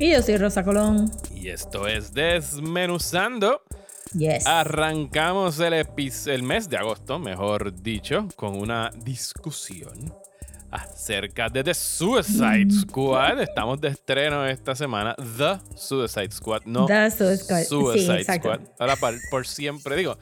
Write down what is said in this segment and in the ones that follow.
Y yo soy Rosa Colón. y esto es Desmenuzando. Yes. Arrancamos el, el mes de agosto, mejor dicho, con una discusión acerca de The Suicide Squad. Estamos de estreno esta semana. The Suicide Squad, no The Suicide- sí, Suicide exacto. Squad. Ahora, por, por siempre, digo,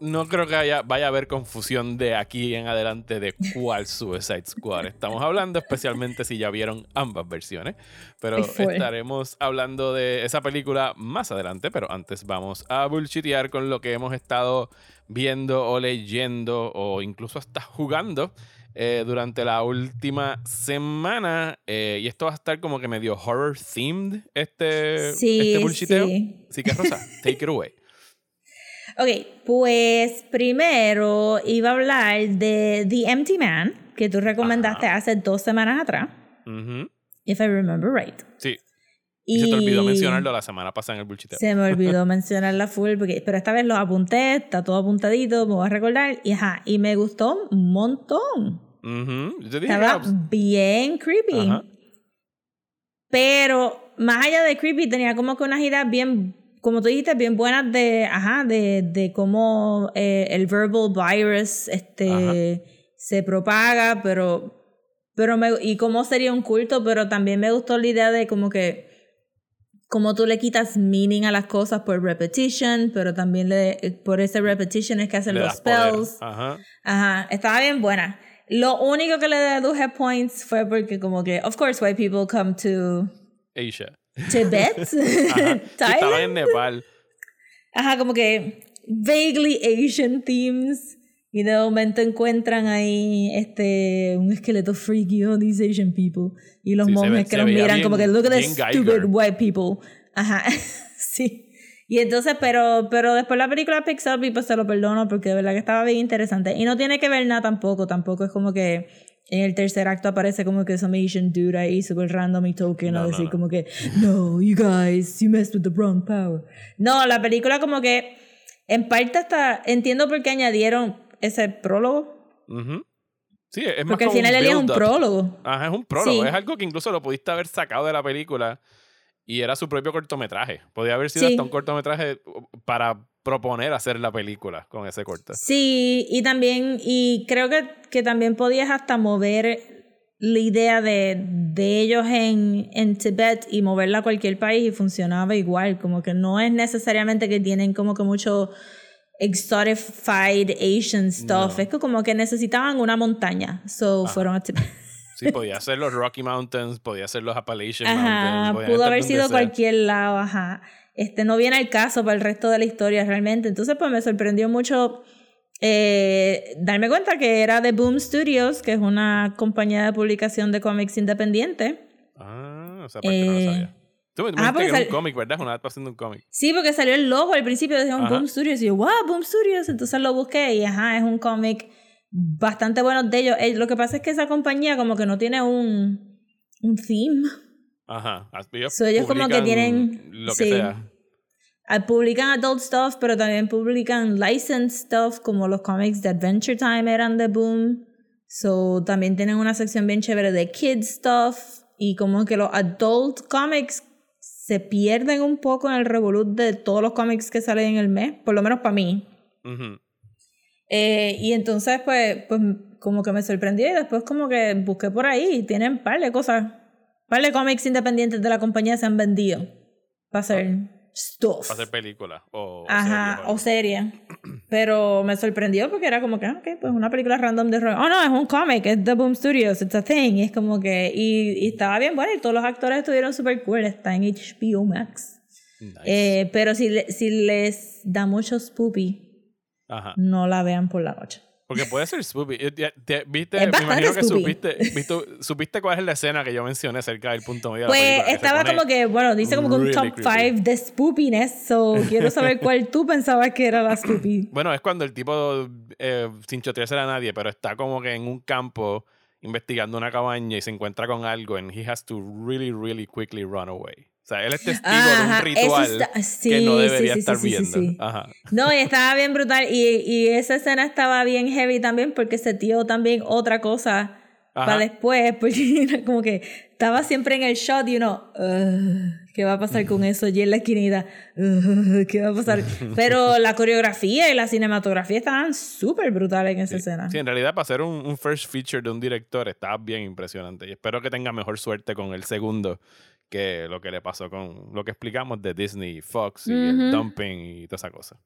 no creo que haya, vaya a haber confusión de aquí en adelante de cuál Suicide Squad estamos hablando, especialmente si ya vieron ambas versiones. Pero estaremos hablando de esa película más adelante, pero antes vamos a bullshitear con lo que hemos estado viendo o leyendo o incluso hasta jugando eh, durante la última semana. Eh, y esto va a estar como que medio horror themed, este, Sí, este bullshiteo. sí. Así que Rosa, take it away. Ok, pues primero iba a hablar de The Empty Man, que tú recomendaste hace dos semanas atrás, if I remember right. Sí. Y se te olvidó mencionarlo la semana pasada en el bullshiteo. Se me olvidó mencionarla full, porque, pero esta vez lo apunté, está todo apuntadito, me voy a recordar, y ajá, y me gustó un montón. Ujú. Yo te dije Estaba que era- bien creepy. Ajá. Pero más allá de creepy, tenía como que unas ideas bien, como tú dijiste, bien buenas de, ajá, de, de cómo eh, el verbal virus este, se propaga, pero, pero me, y cómo sería un culto, pero también me gustó la idea de como que, como tú le quitas meaning a las cosas por repetition, pero también le, por ese repetition es que hacen le los spells. Ajá. Ajá, estaba bien buena. Lo único que le deduje points fue porque como que, of course, white people come to Asia. Tibet, Ajá. En Nepal. Ajá, como que vaguely Asian themes. Y de momento encuentran ahí este un esqueleto freaky, oh, these Asian people. Y los Sí, ve- monjes que los miran bien- como que, look at Geiger. stupid white people. Ajá, sí. Y entonces, pero, pero después la película picks up y pues se lo perdono porque de verdad que estaba bien interesante. Y no tiene que ver nada tampoco, tampoco es como que en el tercer acto aparece como que some Asian dude ahí super random y token No, a decir no. como que, no, you guys, you messed with the wrong power. No, la película como que en parte hasta entiendo por qué añadieron ese prólogo. Sí, es más Porque al final él es un prólogo. Ajá, es un prólogo. Sí. Es algo que incluso lo pudiste haber sacado de la película y era su propio cortometraje. Podía haber sido Sí. hasta un cortometraje para proponer hacer la película con ese corto. Sí, y también, y creo que, que también podías hasta mover la idea de, de ellos en, en Tibet y moverla a cualquier país y funcionaba igual, como que no es necesariamente que tienen como que mucho exotified Asian stuff, No. es que como que necesitaban una montaña, so fueron a Tibet. Sí, podía ser los Rocky Mountains, podía ser los Appalachian Ajá, Mountains. pudo haber sido sea. cualquier lado, ajá. Este no viene al caso para el resto de la historia realmente. Entonces, pues me sorprendió mucho eh, darme cuenta que era de Boom Studios, que es una compañía de publicación de cómics independiente. Ah, o sea, parte no lo Eh, sabía. Tú me ah, dijiste que era un cómic, ¿verdad? Es una adaptación de un cómic. Sí, porque salió el logo al principio, decían Ajá. Boom Studios, y yo, wow, Boom Studios. Entonces lo busqué y ajá, es un cómic bastante bueno de ellos. Eh, Lo que pasa es que esa compañía como que no tiene un, un theme. Ajá. Ellos, So, ellos como que tienen- Lo que sí. sea. Ah, Publican adult stuff, pero también publican licensed stuff, como los cómics de Adventure Time eran de Boom. So, también tienen una sección bien chévere de kids stuff. Y como que los adult comics se pierden un poco en el revolut de todos los cómics que salen en el mes, por lo menos para mí. Ujú. Eh, y entonces, pues, pues, como que me sorprendió y después como que busqué por ahí tienen par de cosas. Par de cómics independientes de la compañía se han vendido para hacer stuff. Para hacer película. O, Ajá, o serie. Pero me sorprendió porque era como que, ah, ok, pues una película random de horror. Oh, no, es un cómic, es The Boom Studios, it's a thing. Y es como que, y, y estaba bien bueno y todos los actores estuvieron súper cool. Está en HBO Max. Nice. Eh, pero si, le- si les da mucho spoopy, Ajá. no la vean por la noche. Porque puede ser spoopy. Eh, ¿Viste? Es Me imagino que supiste, supiste cuál es la escena que yo mencioné cerca del punto medio de la Pues estaba como que, bueno, dice como que un really top creepy. 5 de spoopiness, so quiero saber cuál tú pensabas que era la spoopy. Bueno, es cuando el tipo, eh, sin chotearse a nadie, pero está como que en un campo investigando una cabaña y se encuentra con algo and he has to really, really quickly run away. O sea, él es testigo Ajá, de un ritual está- sí, que no debería sí, estar sí, sí, viendo. Ajá. No, y estaba bien brutal. Y, y esa escena estaba bien heavy también porque se dio también otra cosa Ajá. para después. Porque era como que estaba siempre en el shot y uno, "Ugh, ¿qué va a pasar con eso? Y en la esquinita, "Ugh, ¿qué va a pasar? Pero la coreografía y la cinematografía estaban súper brutales en esa escena. Sí, en realidad para hacer un, un first feature de un director está bien impresionante y espero que tenga mejor suerte con el segundo que lo que le pasó con lo que explicamos de Disney, Fox y el dumping y toda esa cosa.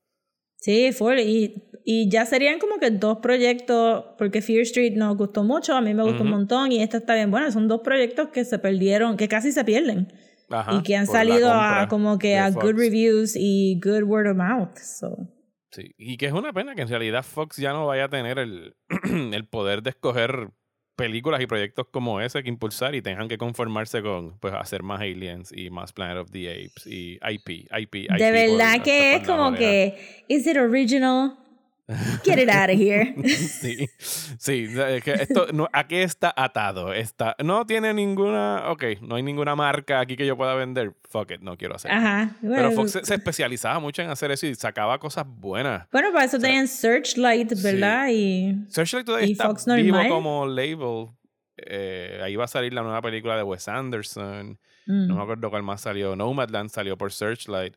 Sí, full. Y, y ya serían como que dos proyectos, porque Fear Street nos gustó mucho, a mí me gustó un montón y esta está bien buena. Son dos proyectos que se perdieron, que casi se pierden. Ajá, y que han salido a como que a Fox. good reviews y good word of mouth. So. Sí, y que es una pena que en realidad Fox ya no vaya a tener el, el poder de escoger películas y proyectos como ese que impulsar y tengan que conformarse con pues hacer más Aliens y más Planet of the Apes y IP, IP, IP. de verdad por- que es como que, is it original? Get it out of here. Sí, sí, es que esto no, ¿a qué está atado? Está, no tiene ninguna, ok, no hay ninguna marca aquí que yo pueda vender. Fuck it, no quiero hacer. Ajá. Pero Bueno, Fox se, se especializaba mucho en hacer eso y sacaba cosas buenas. bueno, para eso tenían Searchlight, ¿verdad? Y Searchlight todavía ¿Y está Fox vivo normal? como label. Eh, ahí va a salir la nueva película de Wes Anderson. mm, No me acuerdo cuál más salió. Nomadland salió por Searchlight.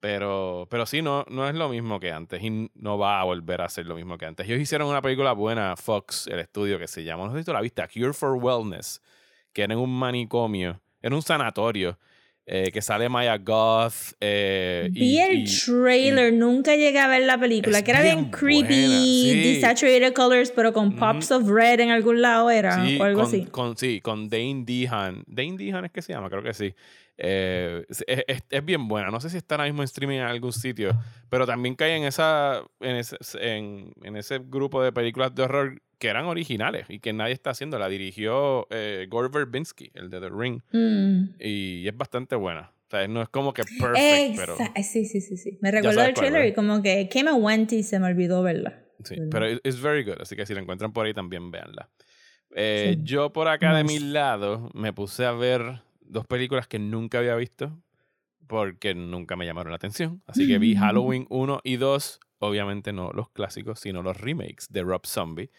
Pero, pero sí, no, no es lo mismo que antes. Y no va a volver a ser lo mismo que antes. Ellos hicieron una película buena, Fox, el estudio, que se llama, no sé si tú la viste, Cure for Wellness. Que era en un manicomio, en un sanatorio. eh, que sale Maya Goth. eh, y- Vi el y- trailer, nunca llegué a ver la película, que era bien, bien creepy, sí. desaturated colors, pero con pops of red en algún lado era, Sí, o algo con, así. con- sí, con Dane Dehan. Dane Dehan es que se llama, creo que sí. Eh, es, es- es bien buena. No sé si está ahora mismo en streaming en algún sitio, pero también cae en esa en ese, en, en ese grupo de películas de horror que eran originales y que nadie está haciendo. La dirigió eh, Gore Verbinski, el de The Ring, Mm. y es bastante buena. O sea, no es como que perfect, pero, Exacto. Sí, sí, sí, sí. Me recuerdo el trailer y como que came a went y se me olvidó verla. sí, pero es it's very good. Así que si la encuentran por ahí también véanla. Eh, Sí. Yo por acá de mi Nice. lado me puse a ver dos películas que nunca había visto porque nunca me llamaron la atención. Así que vi Halloween 1 y 2, obviamente no los clásicos, sino los remakes de Rob Zombie,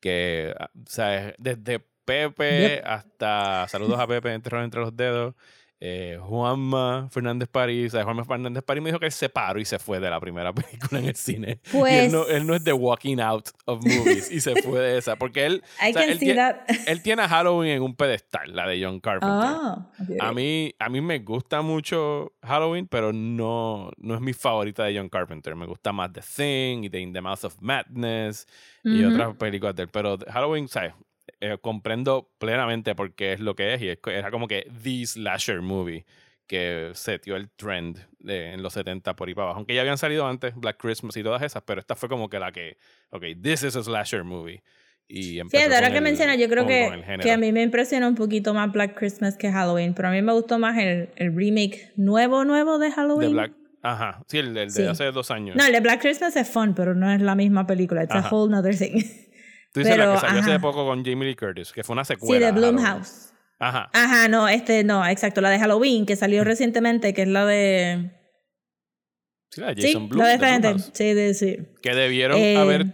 que, ah, o sea, desde Pepe Yep. hasta Saludos a Pepe, Terror entre los dedos, eh, Juanma Fernández París, o sea, Juanma Fernández París me dijo que él se paró y se fue de la primera película en el cine. y Pues él no, él no es de walking out of movies y se fue de esa, porque él, o sea, él tiene a Halloween en un pedestal, la de John Carpenter. Ah. A mí, a mí me gusta mucho Halloween, pero no, no es mi favorita de John Carpenter. Me gusta más The Thing y The In the Mouth of Madness y otras películas de él. Pero Halloween, ¿sabes? Eh, comprendo plenamente por qué es lo que es y es, era como que the slasher movie que setió el trend de- en los 70 por ahí para abajo. Aunque ya habían salido antes Black Christmas y todas esas, pero esta fue como que la que, ok, this is a slasher movie. Y Fíjate, ahora que mencionas, yo creo que, que a mí me impresiona un poquito más Black Christmas que Halloween, pero a mí me gustó más el, el remake nuevo, nuevo de de Halloween. Black, ajá, sí, el, el de Sí. hace dos años. No, el de Black Christmas es fun, pero no es la misma película. It's a Ajá. whole nother thing. Tú dices la Pero, que salió hace poco con Jamie Lee Curtis, que fue una Sí, secuela. de a Halloween. Blumhouse. Ajá. Ajá, no, este, no, exacto, la de Halloween, que salió recientemente, que es la de... Sí, la de Jason sí, Blum. la de de. Blumhouse. Sí, de, sí. Que debieron Eh, haber.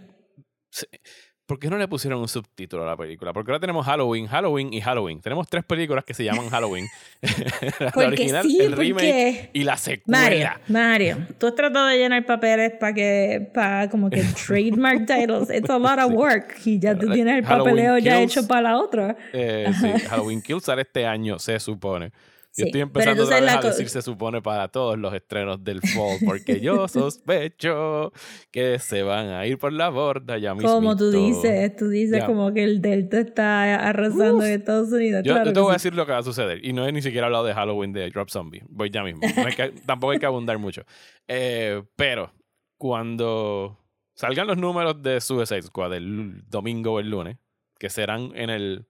¿Por qué no le pusieron un subtítulo a la película? Porque ahora tenemos Halloween, Halloween y Halloween. Tenemos tres películas que se llaman Halloween. la Porque original, sí, el remake porque- y la secuela. Mario, Mario, tú has tratado de llenar papeles para que, para como que trademark titles. It's a lot of work. Y ya tú tienes el Halloween papeleo ya Kills. hecho para la otra. Eh, sí, Halloween Kills sale este año, se supone. Yo estoy empezando otra vez a decir se supone para todos los estrenos del fall, porque yo sospecho que se van a ir por la borda ya mismo. Como tú dices, tú dices Ya. como que el Delta está arrasando Uf. en Estados Unidos. Yo, claro yo te voy a sí. decir lo que va a suceder. Y no he ni siquiera hablado de Halloween de Drop Zombie. Voy ya mismo. No hay que- tampoco hay que abundar mucho. Eh, pero cuando salgan los números de Suicide Squad el domingo o el lunes, que serán en el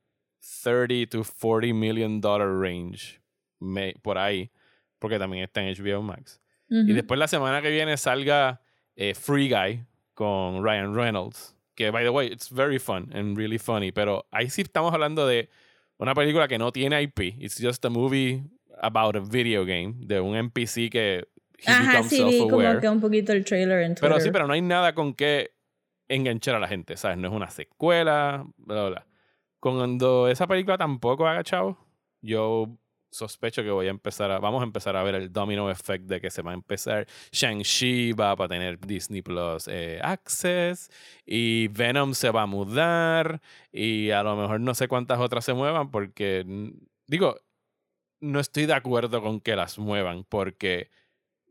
30 to 40 million dollar range, me- por ahí, porque también está en HBO Max. Y Ujú. después la semana que viene salga eh, Free Guy con Ryan Reynolds, que by the way, it's very fun and really funny, pero ahí sí estamos hablando de una película que no tiene IP, it's just a movie about a video game de un NPC que he Ajá, sí, vi como que un poquito el trailer en Twitter. Pero sí, pero no hay nada con que enganchar a la gente, ¿sabes? No es una secuela, bla, bla, bla. Cuando esa película tampoco haga chavo, yo sospecho que voy a empezar a, vamos a empezar a ver el domino effect de que se va a empezar. Shang-Chi va para tener Disney Plus eh, Access y Venom se va a mudar y a lo mejor no sé cuántas otras se muevan porque, digo, no estoy de acuerdo con que las muevan porque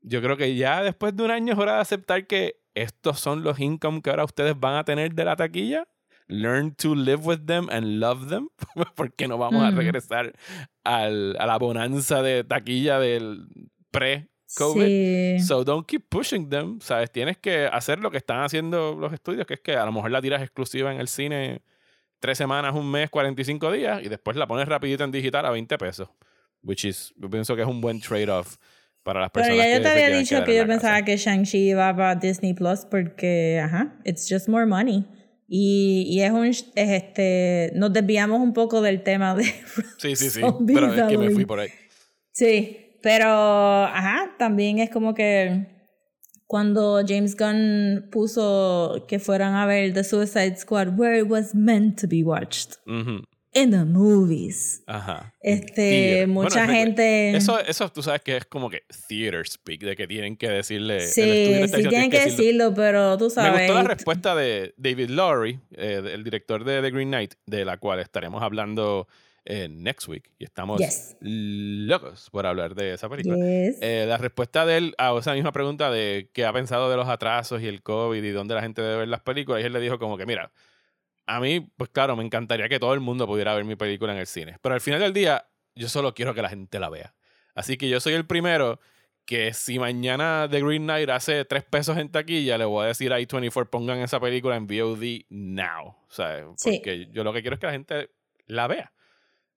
yo creo que ya después de un año es hora de aceptar que estos son los income que ahora ustedes van a tener de la taquilla. Learn to live with them and love them. Porque no vamos a Mm. regresar al, a la bonanza de taquilla del pre-COVID. Sí. So don't keep pushing them. ¿Sabes? Tienes que hacer lo que están haciendo los estudios, que es que a lo mejor la tiras exclusiva en el cine tres semanas, un mes, 45 días y después la pones rapidito en digital a 20 pesos. Which is, yo pienso que es un buen trade-off para las Pero personas ya yo te había dicho que yo pensaba casa. que Shang-Chi iba para Disney Plus porque, ajá, it's just more money. Y, y es un, es este, nos desviamos un poco del tema de Sí, sí, sí. Pero es que me fui por ahí. Sí, pero, ajá, también es como que cuando James Gunn puso que fueran a ver The Suicide Squad, where it was meant to be watched, Ujú. In the movies. Ajá. Este, Theater. mucha Bueno, gente... Eso, eso tú sabes que es como que theater speak, de que tienen que decirle. sí, está sí tienen que "Tienes decirlo, pero tú Me sabes. gustó la respuesta de David Lowry, eh, el director de The Green Knight, de la cual estaremos hablando eh, next week. Y estamos Yes. locos por hablar de esa película. Yes. Eh, la respuesta de él a esa misma pregunta de qué ha pensado de los atrasos y el COVID y dónde la gente debe ver las películas, y él le dijo como que, mira, a mí, pues claro, me encantaría que todo el mundo pudiera ver mi película en el cine, pero al final del día, yo solo quiero que la gente la vea. Así que yo soy el primero que si mañana The Green Knight hace tres pesos en taquilla, le voy a decir a I-24 pongan esa película en VOD now. O sea, Sí. porque yo lo que quiero es que la gente la vea.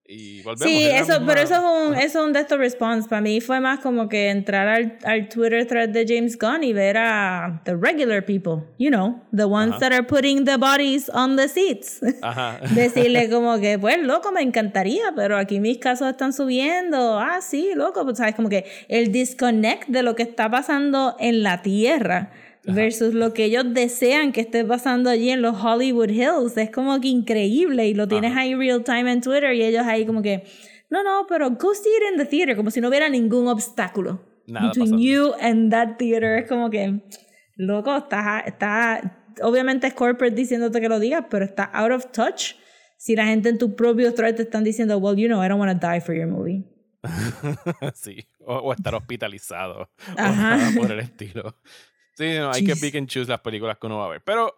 Y volvemos. Sí, eso, misma- pero eso es un, eso es un de estos response. Para mí fue más como que entrar al, al Twitter thread de James Gunn y ver a the regular people, you know, the ones Ajá. that are putting the bodies on the seats. Ajá. Decirle como que, pues, loco, me encantaría, pero aquí mis casos están subiendo. Ah, sí, loco, pues, sabes, como que el disconnect de lo que está pasando en la tierra versus lo que ellos desean que esté pasando allí en los Hollywood Hills. Es como que increíble y lo tienes Ajá. ahí real time en Twitter y ellos ahí como que, no, no, pero go see it in the theater, como si no hubiera ningún obstáculo. Nada between pasando. you and that theater. Es como que, loco, está, está, obviamente es corporate diciéndote que lo digas, pero está out of touch. Si la gente en tu propio thread te están diciendo, well, you know, I don't want to die for your movie. sí, o, o estar hospitalizado Ajá. o por el estilo. Sí, no, hay que pick and choose las películas que uno va a ver. Pero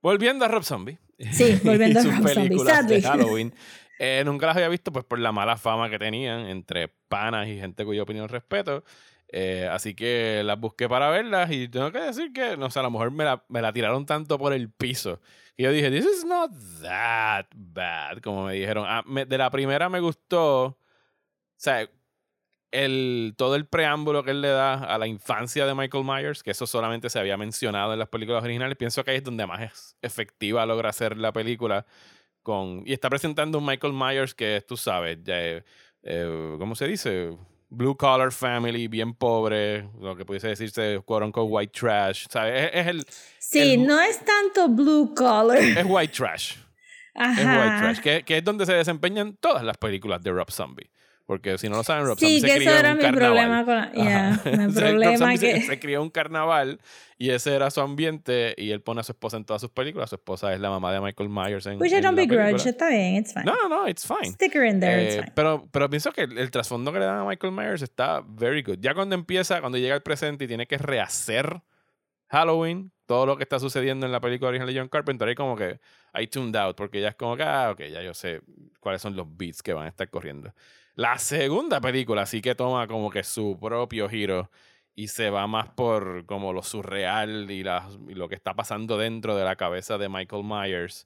volviendo a Rob Zombie. Sí, volviendo a Rob Zombie, de. Halloween. eh, nunca las había visto pues por la mala fama que tenían entre panas y gente cuya opinión respeto. Eh, así que las busqué para verlas y tengo que decir que, no sé, a lo mejor me la, me la tiraron tanto por el piso. Y yo dije, this is not that bad, como me dijeron. Ah, me- de la primera me gustó, o sea, el, todo el preámbulo que él le da a la infancia de Michael Myers, que eso solamente se había mencionado en las películas originales, pienso que ahí es donde más es efectiva logra hacer la película. Con, y está presentando un Michael Myers que, tú sabes, ya, eh, eh, ¿cómo se dice? Blue collar family, bien pobre, lo que pudiese decirse, quote unquote, white trash. ¿sabes? Es, es el, Sí, El- no es tanto blue collar. es white trash. Ajá. Es white trash, que, que es donde se desempeñan todas las películas de Rob Zombie. Porque si no lo saben, Rob Sí, se que crió eso en era un mi carnaval. problema con la- mi problema Zombie se- que- se, crió en un carnaval y ese era su ambiente y él pone a su esposa en todas sus películas. Su esposa es la mamá de Michael Myers en, Which I en don't la begrudge. Está bien, it's fine. No, no, no, it's fine. Stick her in there, it's Eh, fine. pero, pero pienso que el, el trasfondo que le dan a Michael Myers está very good. Ya cuando empieza, cuando llega al presente y tiene que rehacer Halloween, todo lo que está sucediendo en la película original de John Carpenter, ahí como que I tuned out, porque ya es como que, ah, ok, ya yo sé cuáles son los beats que van a estar corriendo. La segunda película sí que toma como que su propio giro y se va más por como lo surreal y, la- y lo que está pasando dentro de la cabeza de Michael Myers.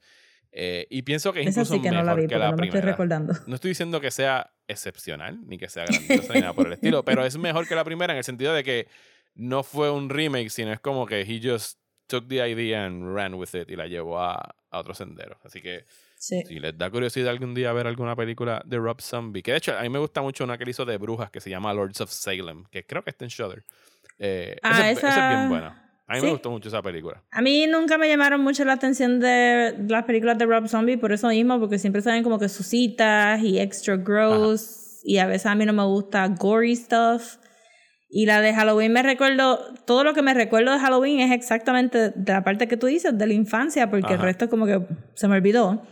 Eh, y pienso que es incluso sí que no mejor la vi que la no me estoy primera. recordando. No estoy diciendo que sea excepcional, ni que sea grandiosa, ni nada por el estilo, pero es mejor que la primera en el sentido de que no fue un remake, sino es como que he just took the idea and ran with it y la llevó a, a otro sendero. Así que Sí. si les da curiosidad algún día ver alguna película de Rob Zombie, que de hecho a mí me gusta mucho una que él hizo de brujas que se llama Lords of Salem, que creo que está en Shudder. Eh, Ah, esa, es- esa es esa- bien buena. A mí sí. me gustó mucho esa película. A mí nunca me llamaron mucho la atención de las películas de Rob Zombie por eso mismo, porque siempre salen como que sucitas y extra gross y a veces a mí no me gusta gory stuff. Y la de Halloween me recuerdo, todo lo que me recuerdo de Halloween es exactamente de la parte que tú dices, de la infancia, porque el resto como que se me olvidó.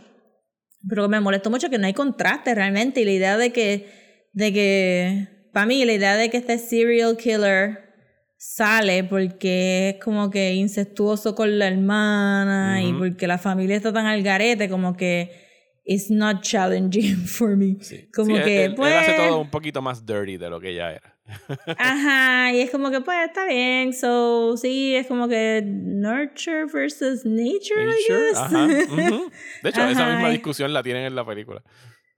Pero me molestó mucho que no hay contraste realmente y la idea de que, de que, para mí, la idea de que este serial killer sale porque es como que incestuoso con la hermana y porque la familia está tan al garete como que it's not challenging for me. Sí. Como Sí, él- que él, él pues hace todo un poquito más dirty de lo que ya era. Ajá, y es como que pues está bien, so sí, es como que nurture versus nature, I Nature, guess. ajá, ujú. De hecho, esa Ajá, misma y- discusión la tienen en la película.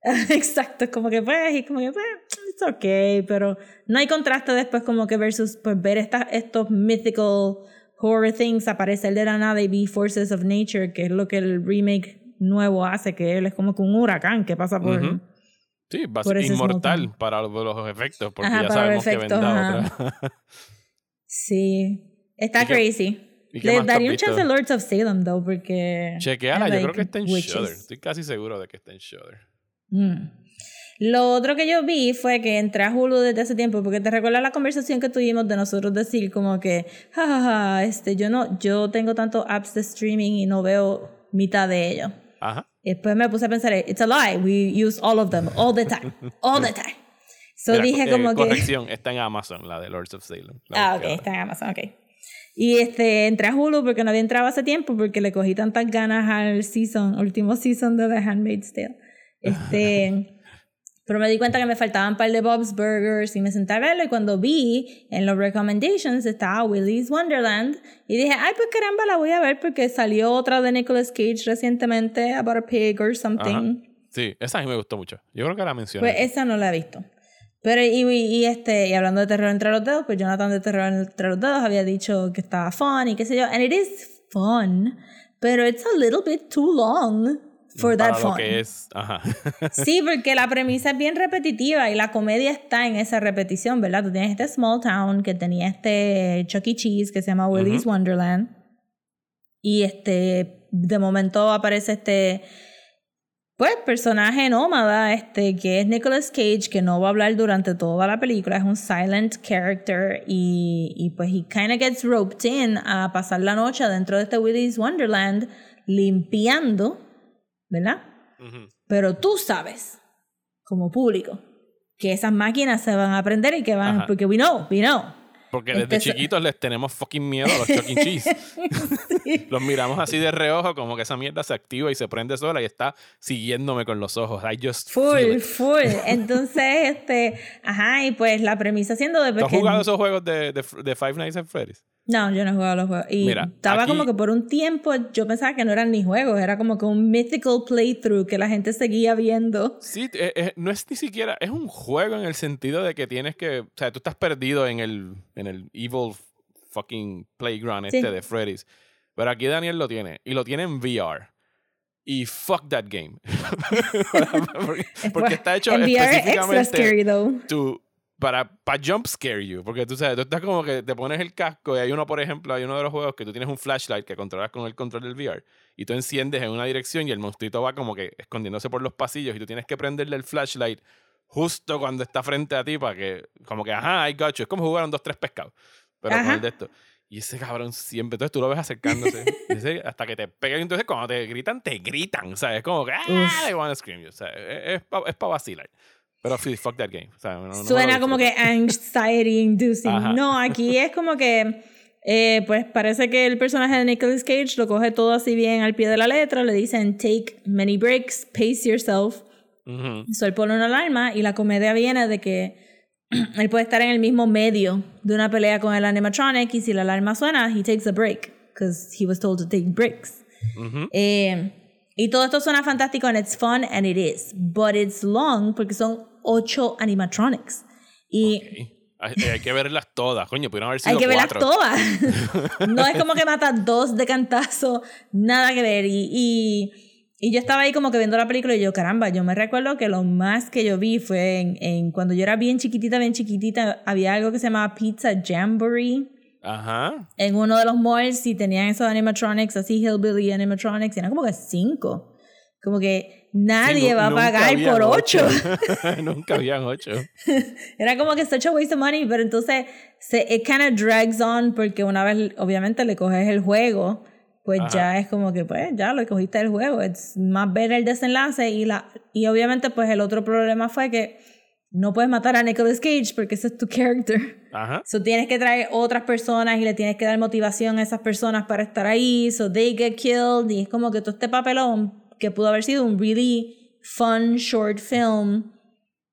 Exacto, es como que pues, y como que pues, it's okay, pero no hay contraste después como que versus pues ver estas estos mythical horror things aparecer de la nada y be forces of nature, que es lo que el remake nuevo hace, que él es como que un huracán que pasa por... Ujú. Sí, va a ser inmortal smoking. para los, efectos, porque Ajá, ya sabemos que ajá. otra. Sí, está ¿Y qué- crazy. y Le daría un chance a Lords of Salem, though, porque... Chequeala, yo creo que está en witches. Shudder. Estoy casi seguro de que está en Shudder. Mm. Lo otro que yo vi fue que entré a Hulu desde hace tiempo, porque te recuerdas la conversación que tuvimos de nosotros decir como que, jajaja, este, yo no, yo tengo tantos apps de streaming y no veo mitad de ellos. Ajá. Y después me puse a pensar, it's a lie, we use all of them, all the time, all the time. So Mira, dije eh, como que... está en Amazon, la de Lords of Salem. Ah, ok, está en Amazon, ok. Y este, entré a Hulu porque no había entrado hace tiempo porque le cogí tantas ganas al season, último season de The Handmaid's Tale. Este, pero me di cuenta que me faltaban un par de Bob's Burgers y me senté a verlo y cuando vi en los recommendations estaba Willy's Wonderland y dije, ay, pues caramba, la voy a ver porque salió otra de Nicolas Cage recientemente, About a Pig or something. Ajá. Sí, esa a mí me gustó mucho. Yo creo que la mencioné. Pues esa no la he visto. Pero y, y, este, y hablando de terror entre los dedos, pues Jonathan de terror entre los dedos había dicho que estaba fun y qué sé yo. And it is fun, pero it's a little bit too long for para that lo fun. que es. Ajá. Sí, porque la premisa es bien repetitiva y la comedia está en esa repetición, ¿verdad? Tú tienes este small town que tenía este Chuck E. Cheese que se llama Willy's Wonderland. Y este, de momento aparece este, pues, personaje nómada, este, que es Nicolas Cage, que no va a hablar durante toda la película, es un silent character y, y pues he kind of gets roped in a pasar la noche dentro de este Willy's Wonderland limpiando, ¿verdad? Ujú. Pero tú sabes, como público, que esas máquinas se van a aprender y que van, Ajá. porque we know, we know. Porque Este desde es- chiquitos les tenemos fucking miedo a los Chuck E. Cheese. los miramos así de reojo, como que esa mierda se activa y se prende sola y está siguiéndome con los ojos. I just feel Full, full. Entonces, este, ajá, y pues la premisa siendo de ¿Tú has jugado esos juegos de, de, de Five Nights at Freddy's? No, yo no he jugado los juegos. Y Mira, estaba aquí- como que por un tiempo yo pensaba que no eran ni juegos, era como que un mythical playthrough que la gente seguía viendo. Sí, eh, eh, no es ni siquiera, es un juego en el sentido de que tienes que, o sea, tú estás perdido en el, en el evil fucking playground este Sí. de Freddy's. Pero aquí Daniel lo tiene, y lo tiene en VR. Y fuck that game. porque, porque está hecho En VR es extra específicamente scary though. to- para, para jump scare you. Porque tú sabes, tú estás como que te pones el casco y hay uno, por ejemplo, hay uno de los juegos que tú tienes un flashlight que controlas con el control del VR y tú enciendes en una dirección y el monstruito va como que escondiéndose por los pasillos y tú tienes que prenderle el flashlight justo cuando está frente a ti para que, como que, ajá, I got you. Es como jugar un dos, tres pescados. Pero con Ajá. el de esto. Y ese cabrón siempre, entonces tú lo ves acercándose ese- hasta que te pegan. Entonces, cuando te gritan, te gritan. O sea, es como que, ah, they wanna scream you. O sea, es, es para vacilar. Pero sí, fuck that game. O sea, no- no Suena como que anxiety inducing. Ajá. No, aquí es como que eh, pues parece que el personaje de Nicolas Cage lo coge todo así bien al pie de la letra, le dicen take many breaks, pace yourself. Ujú. So él pone una alarma y la comedia viene de que él puede estar en el mismo medio de una pelea con el animatronic y si la alarma suena, he takes a break, because he was told to take breaks. Ujú. Eh, y todo esto suena fantástico and it's fun and it is, but it's long porque son ocho animatronics. Y Ok. Hay, hay que verlas todas, coño, pudieron haber sido hay que verlas cuatro. todas. no es como que mata dos de cantazo, nada que ver. Y, y, y yo estaba ahí como que viendo la película y yo, caramba, yo me recuerdo que lo más que yo vi fue en, en cuando yo era bien chiquitita, bien chiquitita, había algo que se llamaba Pizza Jamboree Ajá. en uno de los malls y tenían esos animatronics, así hillbilly animatronics, y eran como que cinco. Como que nadie Sí, va a pagar por ocho. nunca habían ocho. Era como que such a waste of money, pero entonces se, it kind of drags on porque una vez obviamente le coges el juego, pues Ajá. ya es como que pues ya lo cogiste el juego, es más ver el desenlace y la y obviamente pues el otro problema fue que no puedes matar a Nicolas Cage porque ese es tu character. Ajá. So tienes que traer otras personas y le tienes que dar motivación a esas personas para estar ahí, so they get killed y es como que todo este papelón que pudo haber sido un really fun short film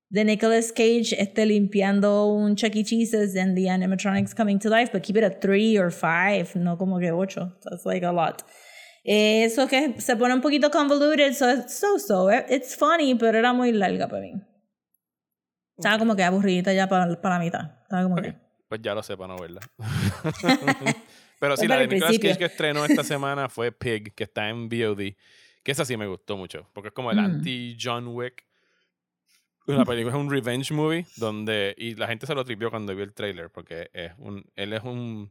de Nicolas Cage esté limpiando un Chuck E. Cheese's and the animatronics coming to life, but keep it at three or five, no como que ocho. That's like a lot. Eh, Eso que se pone un poquito convoluted, so it's so so. eh, It's funny, pero era muy larga para mí. Estaba como que aburridita ya para, para la mitad. Estaba como que. Pues ya lo sé para no verla. Pero sí, Pues la de Nicolas. Cage que estrenó esta semana fue Pig, que está en VOD. Que esa sí me gustó mucho, porque es como el Mm. anti-John Wick. Una película, es un revenge movie, donde... Y la gente se lo tripió cuando vio el trailer, porque es un, él es un...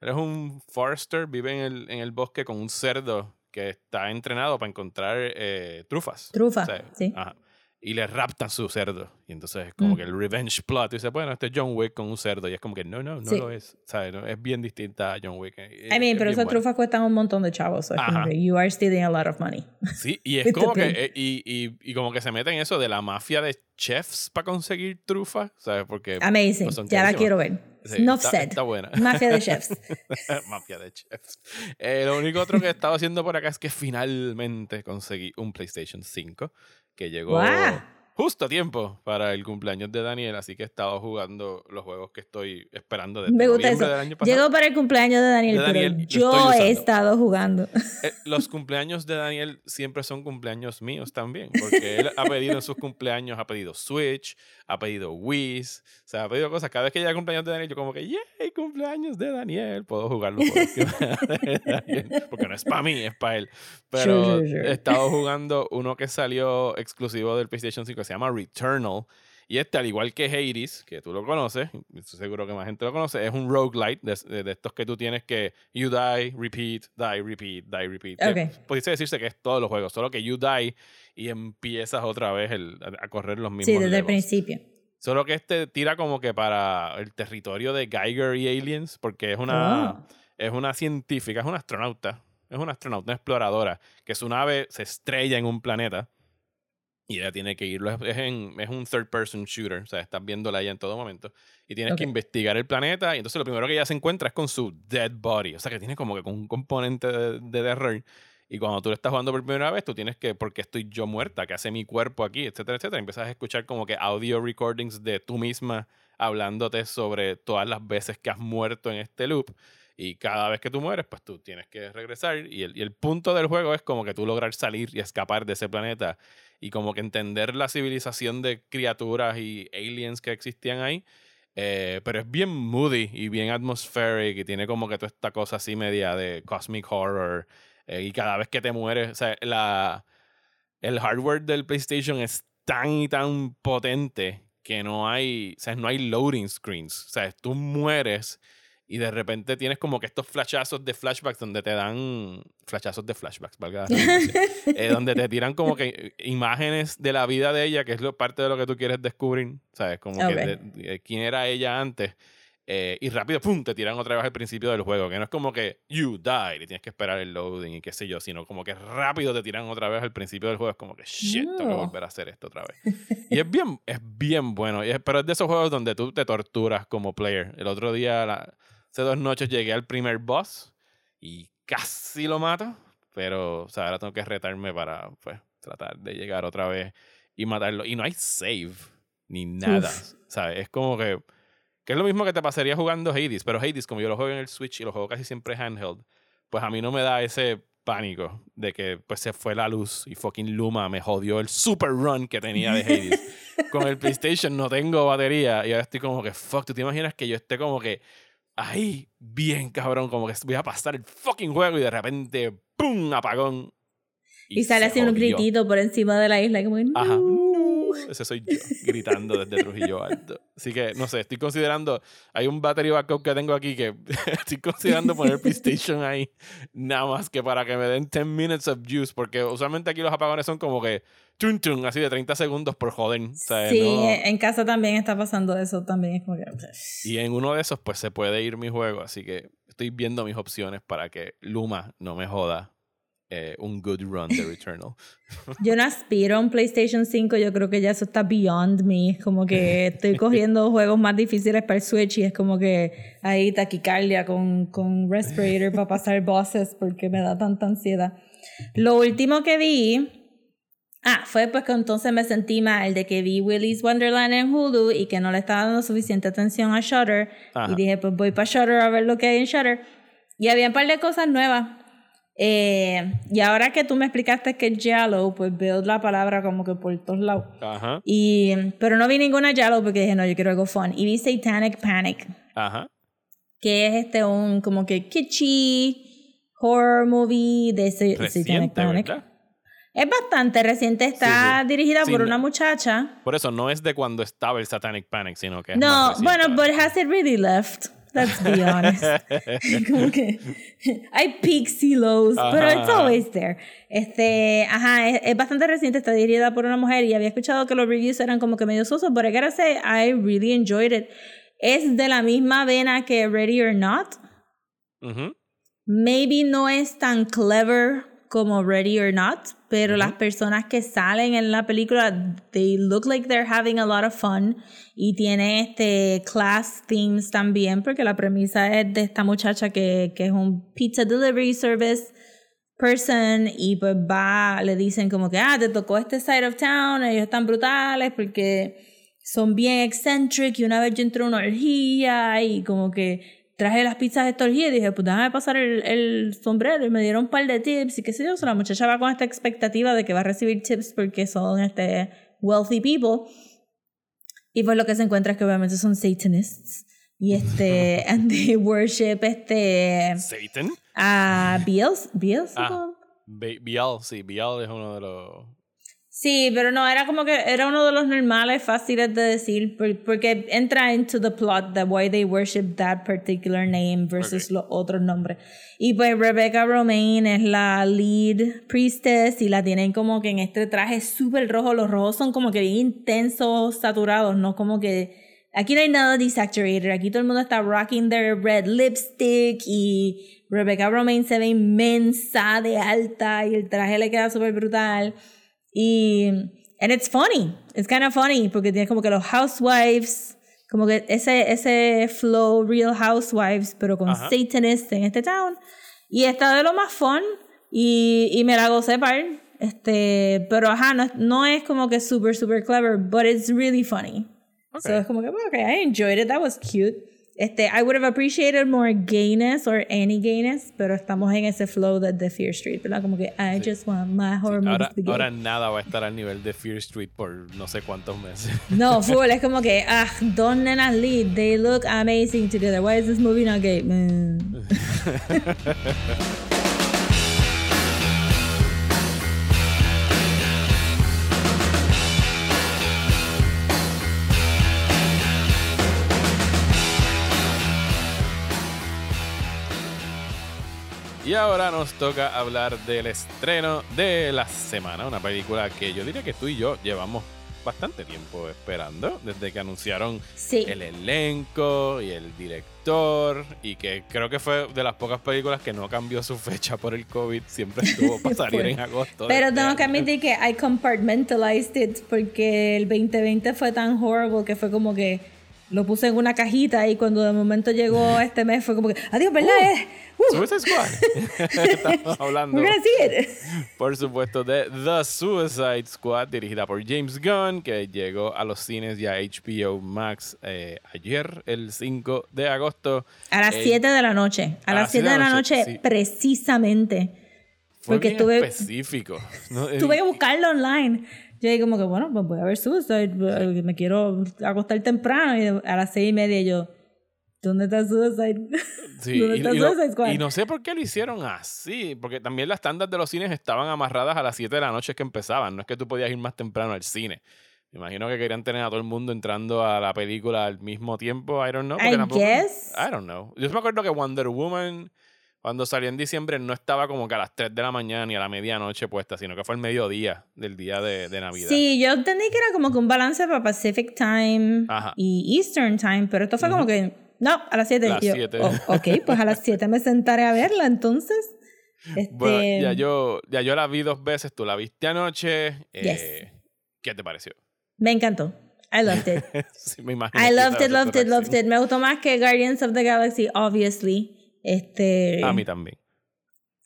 Él es un forester, vive en el, en el bosque con un cerdo que está entrenado para encontrar eh, trufas. Trufa, O sea, sí. ajá. Y le raptan su cerdo. Y entonces es como Mm. que el revenge plot. Y dice, bueno, este es John Wick con un cerdo. Y es como que no, no, no Sí. lo es. ¿Sabes? No, es bien distinta a John Wick. Eh, I mean, es pero esas trufas cuestan un montón de chavos. So es you are stealing a lot of money. Sí, y es como que. eh, y, y, y como que se mete en eso de la mafia de chefs para conseguir trufas. ¿Sabes? Porque. Amazing. pues, son ya la quiero ver. Sí, Enough está, said. está buena. Mafia de chefs. Mafia de chefs. Eh, lo único otro que he estado haciendo por acá es que finalmente conseguí un PlayStation 5 que llegó Guau. Justo a tiempo para el cumpleaños de Daniel, así que he estado jugando los juegos que estoy esperando desde Me gusta eso. del año pasado. Llegó para el cumpleaños de Daniel, De Daniel, pero yo he estado jugando. Eh, los cumpleaños de Daniel siempre son cumpleaños míos también, porque él ha pedido en sus cumpleaños, ha pedido Switch, ha pedido Wii, o sea, ha pedido cosas. Cada vez que llega el cumpleaños de Daniel, yo como que, ¡yay! Cumpleaños de Daniel. Puedo jugar los juegos que de Daniel, porque no es para mí, es para él. Pero Sure, sure, sure. he estado jugando uno que salió exclusivo del PlayStation 5 que se llama Returnal. Y este, al igual que Hades, que tú lo conoces, seguro que más gente lo conoce, es un roguelite de, de- de estos que tú tienes que you die, repeat, die, repeat, die, repeat. Que Ok. Pudiese decirse que es todos los juegos, solo que you die y empiezas otra vez el- a correr los mismos Sí, desde el levels. principio. Solo que este tira como que para el territorio de Geiger y Aliens, porque es una, Oh. es una científica, es una astronauta, es una astronauta, una exploradora, que su nave se estrella en un planeta y ella tiene que irlo. Es, en- es un third person shooter, o sea, estás viéndola ella en todo momento y tienes que Ok. investigar el planeta. Y entonces lo primero que ella se encuentra es con su dead body, o sea, que tiene como que un componente de, de terror. Y cuando tú lo estás jugando por primera vez, tú tienes que, porque estoy yo muerta, que hace mi cuerpo aquí, etcétera, etcétera. Empiezas a escuchar como que audio recordings de tú misma hablándote sobre todas las veces que has muerto en este loop. Y cada vez que tú mueres, pues tú tienes que regresar. Y el, y el punto del juego es como que tú lograr salir y escapar de ese planeta. Y como que entender la civilización de criaturas y aliens que existían ahí. Eh, pero es bien moody y bien atmospheric y tiene como que toda esta cosa así media de cosmic horror. eh, y cada vez que te mueres, o sea, la, el hardware del PlayStation es tan y tan potente que no hay, o sea, no hay loading screens. O sea, tú mueres y de repente tienes como que estos flashazos de flashbacks donde te dan flashazos de flashbacks, valga eh, donde te tiran como que imágenes de la vida de ella, que es lo, parte de lo que tú quieres descubrir, ¿sabes? Como Ok. que de- de quién era ella antes. eh, y rápido, pum, te tiran otra vez al principio del juego, que no es como que you died y tienes que esperar el loading y qué sé yo, sino como que rápido te tiran otra vez al principio del juego, es como que shit, tengo que volver a hacer esto otra vez. Y es bien, es bien bueno, y es- pero es de esos juegos donde tú te torturas como player. El otro día, la- hace dos noches, llegué al primer boss y casi lo mato, pero o sea, ahora tengo que retarme para pues, tratar de llegar otra vez y matarlo. Y no hay save. ni nada. Uf. ¿Sabes? Es como que. Que es lo mismo que te pasaría jugando Hades, pero Hades, como yo lo juego en el Switch y lo juego casi siempre handheld, pues a mí no me da ese pánico de que pues se fue la luz y fucking Luma me jodió el super run que tenía de Hades. Con el PlayStation no tengo batería y ahora estoy como que fuck, ¿tú te imaginas que yo esté como que ahí bien cabrón, como que voy a pasar el fucking juego y de repente ¡pum! apagón. Y, sale así un gritito por encima de la isla, como no. Ajá. Ese soy yo, gritando desde Trujillo Alto. Así que, no sé, estoy considerando. Hay un battery backup que tengo aquí que estoy considerando poner PlayStation ahí, nada más que para que me den 10 minutes of juice, porque usualmente aquí los apagones son como que. Chun, chun, así de 30 segundos por joder. ¿sabes? Sí, No- en casa también está pasando eso, también es como que... Y en uno de esos, pues se puede ir mi juego. Así que estoy viendo mis opciones para que Luma no me joda eh, un good run de Returnal. Yo no aspiro a un PlayStation 5, yo creo que ya eso está beyond me. Es como que estoy cogiendo juegos más difíciles para el Switch y es como que ahí taquicardia con, con Respirator para pasar bosses porque me da tanta ansiedad. Lo último que vi, ah, fue pues que entonces me sentí mal de que vi Willy's Wonderland en Hulu y que no le estaba dando suficiente atención a Shutter Ajá. y dije pues voy para Shutter a ver lo que hay en Shutter y había un par de cosas nuevas. Eh, y ahora que tú me explicaste que es Yellow, pues veo la palabra como que por todos lados. Ajá, Y, pero no vi ninguna Yellow porque dije, no, yo quiero algo fun. Y vi Satanic Panic, ajá. que es este un como que kitschy horror movie de sa- Satanic Reciente, Panic. ¿verdad? Es bastante reciente, está Sí, sí. dirigida Sí, por una muchacha. Por eso no es de cuando estaba el Satanic Panic, sino que es No, más bueno, reciente. but has it really left? Let's be honest. como que hay peaks y lows, pero Ajá, it's ajá. always there. Este, ajá, es, es bastante reciente, está dirigida por una mujer y había escuchado que los reviews eran como que medio sosos, but I gotta say, I really enjoyed it. Es de la misma vena que Ready or Not. Ujú. Maybe no es tan clever como Ready or Not, pero las personas que salen en la película, they look like they're having a lot of fun y tiene este class themes también, porque la premisa es de esta muchacha que, que es un pizza delivery service person y pues va, le dicen como que, ah, te tocó este side of town, ellos están brutales porque son bien eccentric y una vez yo entré a una orgía y como que traje las pizzas de esta orgía y dije, pues déjame pasar el, el sombrero y me dieron un par de tips y qué sé yo, o sea, la muchacha va con esta expectativa de que va a recibir tips porque son este wealthy people y pues lo que se encuentra es que obviamente son satanists y este and they worship este Satan. a Beelz- Beelzebub. Ah. Be- Bial, sí, Bial es uno de los. Sí, pero no, era como que era uno de los normales fáciles de decir por- porque entra into the plot de why they worship that particular name versus Ok. los otros nombres. Y pues Rebecca Romaine es la lead priestess y la tienen como que en este traje súper rojo. Los rojos son como que bien intensos, saturados, no como que... Aquí no hay nada desaturated, aquí todo el mundo está rocking their red lipstick y Rebecca Romaine se ve inmensa de alta y el traje le queda súper brutal. Y and it's funny, it's kind of funny porque tiene como que los housewives, como que ese ese flow real housewives, pero con Ajá. satanists en este town. Y está de lo más fun y, y me la gocé par. Este, pero ajá, no, no es como que super super clever, but it's really funny. So Ok. es como que, well, okay, I enjoyed it, that was cute. Este, I would have appreciated more gayness or any gayness, pero estamos en ese flow de, de Fear Street, ¿verdad? Como que I just want my horror movies Ahora, to ahora nada va a estar al nivel de Fear Street por no sé cuántos meses. No, full, es como que, ah, dos nenas lead, they look amazing together. Why is this movie not gay? Mm. Y ahora nos toca hablar del estreno de la semana, una película que yo diría que tú y yo llevamos bastante tiempo esperando, desde que anunciaron Sí. el elenco y el director, y que creo que fue de las pocas películas que no cambió su fecha por el COVID, siempre estuvo para salir en agosto. Pero este tengo que admitir que I compartmentalized it porque el 2020 fue tan horrible que fue como que lo puse en una cajita y cuando de momento llegó este mes fue como que, adiós, ¿verdad? Eh, uh, Suicide Squad. Estamos hablando, por supuesto, de The Suicide Squad, dirigida por James Gunn, que llegó a los cines y a HBO Max eh, ayer, el 5 de agosto. A las Eh, 7 de la noche. A, las 7 de la noche, sí. precisamente. Fue porque bien estuve- específico. ¿no? Tuve que buscarlo online. Yo dije como que, bueno, pues voy a ver Suicide. eh, Me quiero acostar temprano. Y a las seis y media yo, ¿dónde está Suicide? Sí, ¿Dónde y, está y Suicide Squad? y no sé por qué lo hicieron así, porque también las tandas de los cines estaban amarradas a las 7 de la noche que empezaban, no es que tú podías ir más temprano al cine. Me imagino que querían tener a todo el mundo entrando a la película al mismo tiempo, I don't know. I tampoco- guess. I don't know. Yo me acuerdo que Wonder Woman, cuando salió en diciembre, no estaba como que a las 3 de la mañana ni a la medianoche puesta, sino que fue el mediodía del día de, de Navidad. Sí, yo entendí que era como que un balance para Pacific Time Ajá. y Eastern Time, pero esto fue como que, no, a las 7. Las Yo, siete. "Oh, ok, pues a las 7 me sentaré a verla entonces. Este, Bueno, ya yo, ya yo la vi dos veces, tú la viste anoche. eh, ¿Qué te pareció? Me encantó. I loved it. Sí, me imagino I loved it, loved it, loved it. Me gustó más que Guardians of the Galaxy, obviously. Este, A mí también.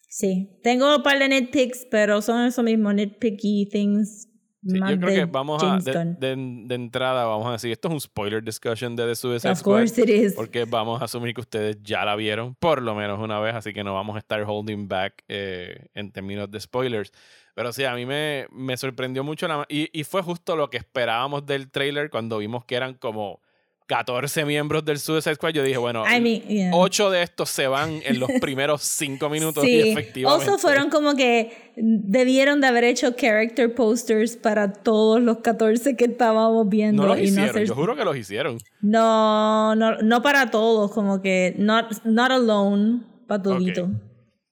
Sí. Tengo un par de nitpicks, pero son eso mismo, nitpicky things. Sí, yo creo que vamos a, de, de- de entrada, vamos a decir, esto es un spoiler discussion de The Suicide Of Squad. course it is. Porque vamos a asumir que ustedes ya la vieron, por lo menos una vez, así que no vamos a estar holding back eh, en términos de spoilers. Pero sí, a mí me, me sorprendió mucho la, y, y fue justo lo que esperábamos del trailer cuando vimos que eran como 14 miembros del Suicide Squad. Yo dije, bueno, I mean, yeah. 8 de estos se van en los primeros 5 minutos y Sí. efectivamente. Also fueron como que debieron de haber hecho character posters para todos los 14 que estábamos viendo no los y no hicieron, hacer yo juro que los hicieron. No, no, no para todos, como que not, not alone, para todito.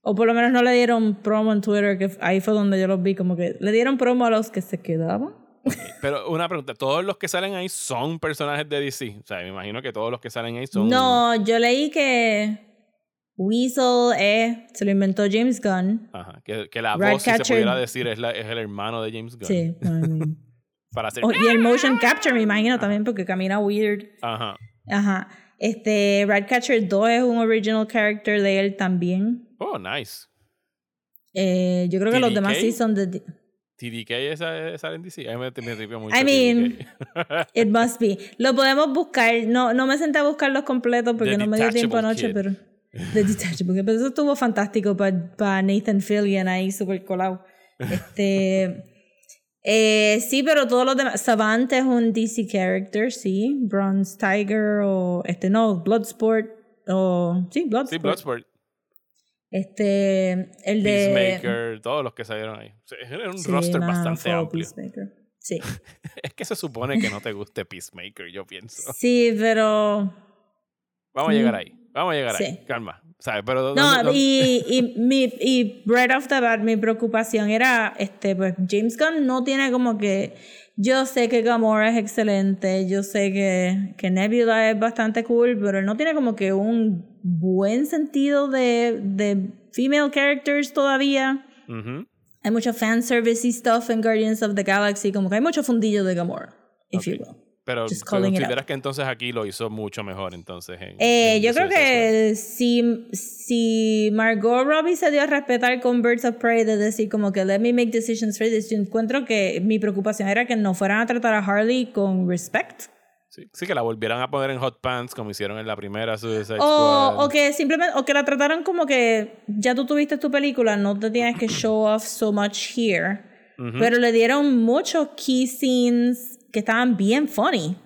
O por lo menos no le dieron promo en Twitter, que ahí fue donde yo los vi, como que le dieron promo a los que se quedaban. Pero una pregunta, ¿todos los que salen ahí son personajes de DC? O sea, me imagino que todos los que salen ahí son... No, yo leí que Weasel es, se lo inventó James Gunn. Ajá, que, que la voz, si se pudiera decir, es, la- es el hermano de James Gunn. Sí. Para hacer... Oh, y el motion capture, me imagino también, porque camina weird. Ajá. Ajá. Este, Ratcatcher 2 es un original character de él también. Oh, nice. Eh, yo creo que los demás sí son de... TDK esa, esa en DC. A mí me, me tripió mucho. I mean. It must be. Lo podemos buscar. No, no me senté a buscarlos completos porque The no me dio tiempo anoche, Kid. pero. The Detachable. Pero eso estuvo fantástico para Nathan Fillion ahí, super colado. Este. eh, sí, pero todos los demás. Savant es un DC character, sí. Bronze Tiger o. Este, no, Bloodsport. O. Sí, Bloodsport. sí, Bloodsport. Este. El de. Peacemaker, todos los que salieron ahí. Era un Sí, roster bastante amplio. Peacemaker. Sí. Es que se supone que no te guste Peacemaker, yo pienso. Sí, pero. Vamos a llegar ahí. Vamos a llegar Sí. ahí. Calma. ¿Sabes? Pero No, no- y, y, mi, y right off the bat, mi preocupación era, este, pues James Gunn no tiene como que, yo sé que Gamora es excelente, yo sé que, que Nebula es bastante cool, pero él no tiene como que un buen sentido de, de female characters todavía. Ujú. Hay mucho fanservice y stuff en Guardians of the Galaxy, como que hay mucho fundillo de Gamora, if you Ok. will. Pero, consideras que entonces aquí lo hizo mucho mejor, entonces. En, Eh, en yo creo que si, si Margot Robbie se dio a respetar con Birds of Prey de decir como que let me make decisions for this, yo encuentro que mi preocupación era que no fueran a tratar a Harley con respect. Sí, sí, que la volvieran a poner en hot pants como hicieron en la primera Suicide O, Squad. o que simplemente, o que la trataron como que ya tú tuviste tu película, no te tienes que show off so much here. Ujú, Pero le dieron muchos key scenes que estaban bien funny.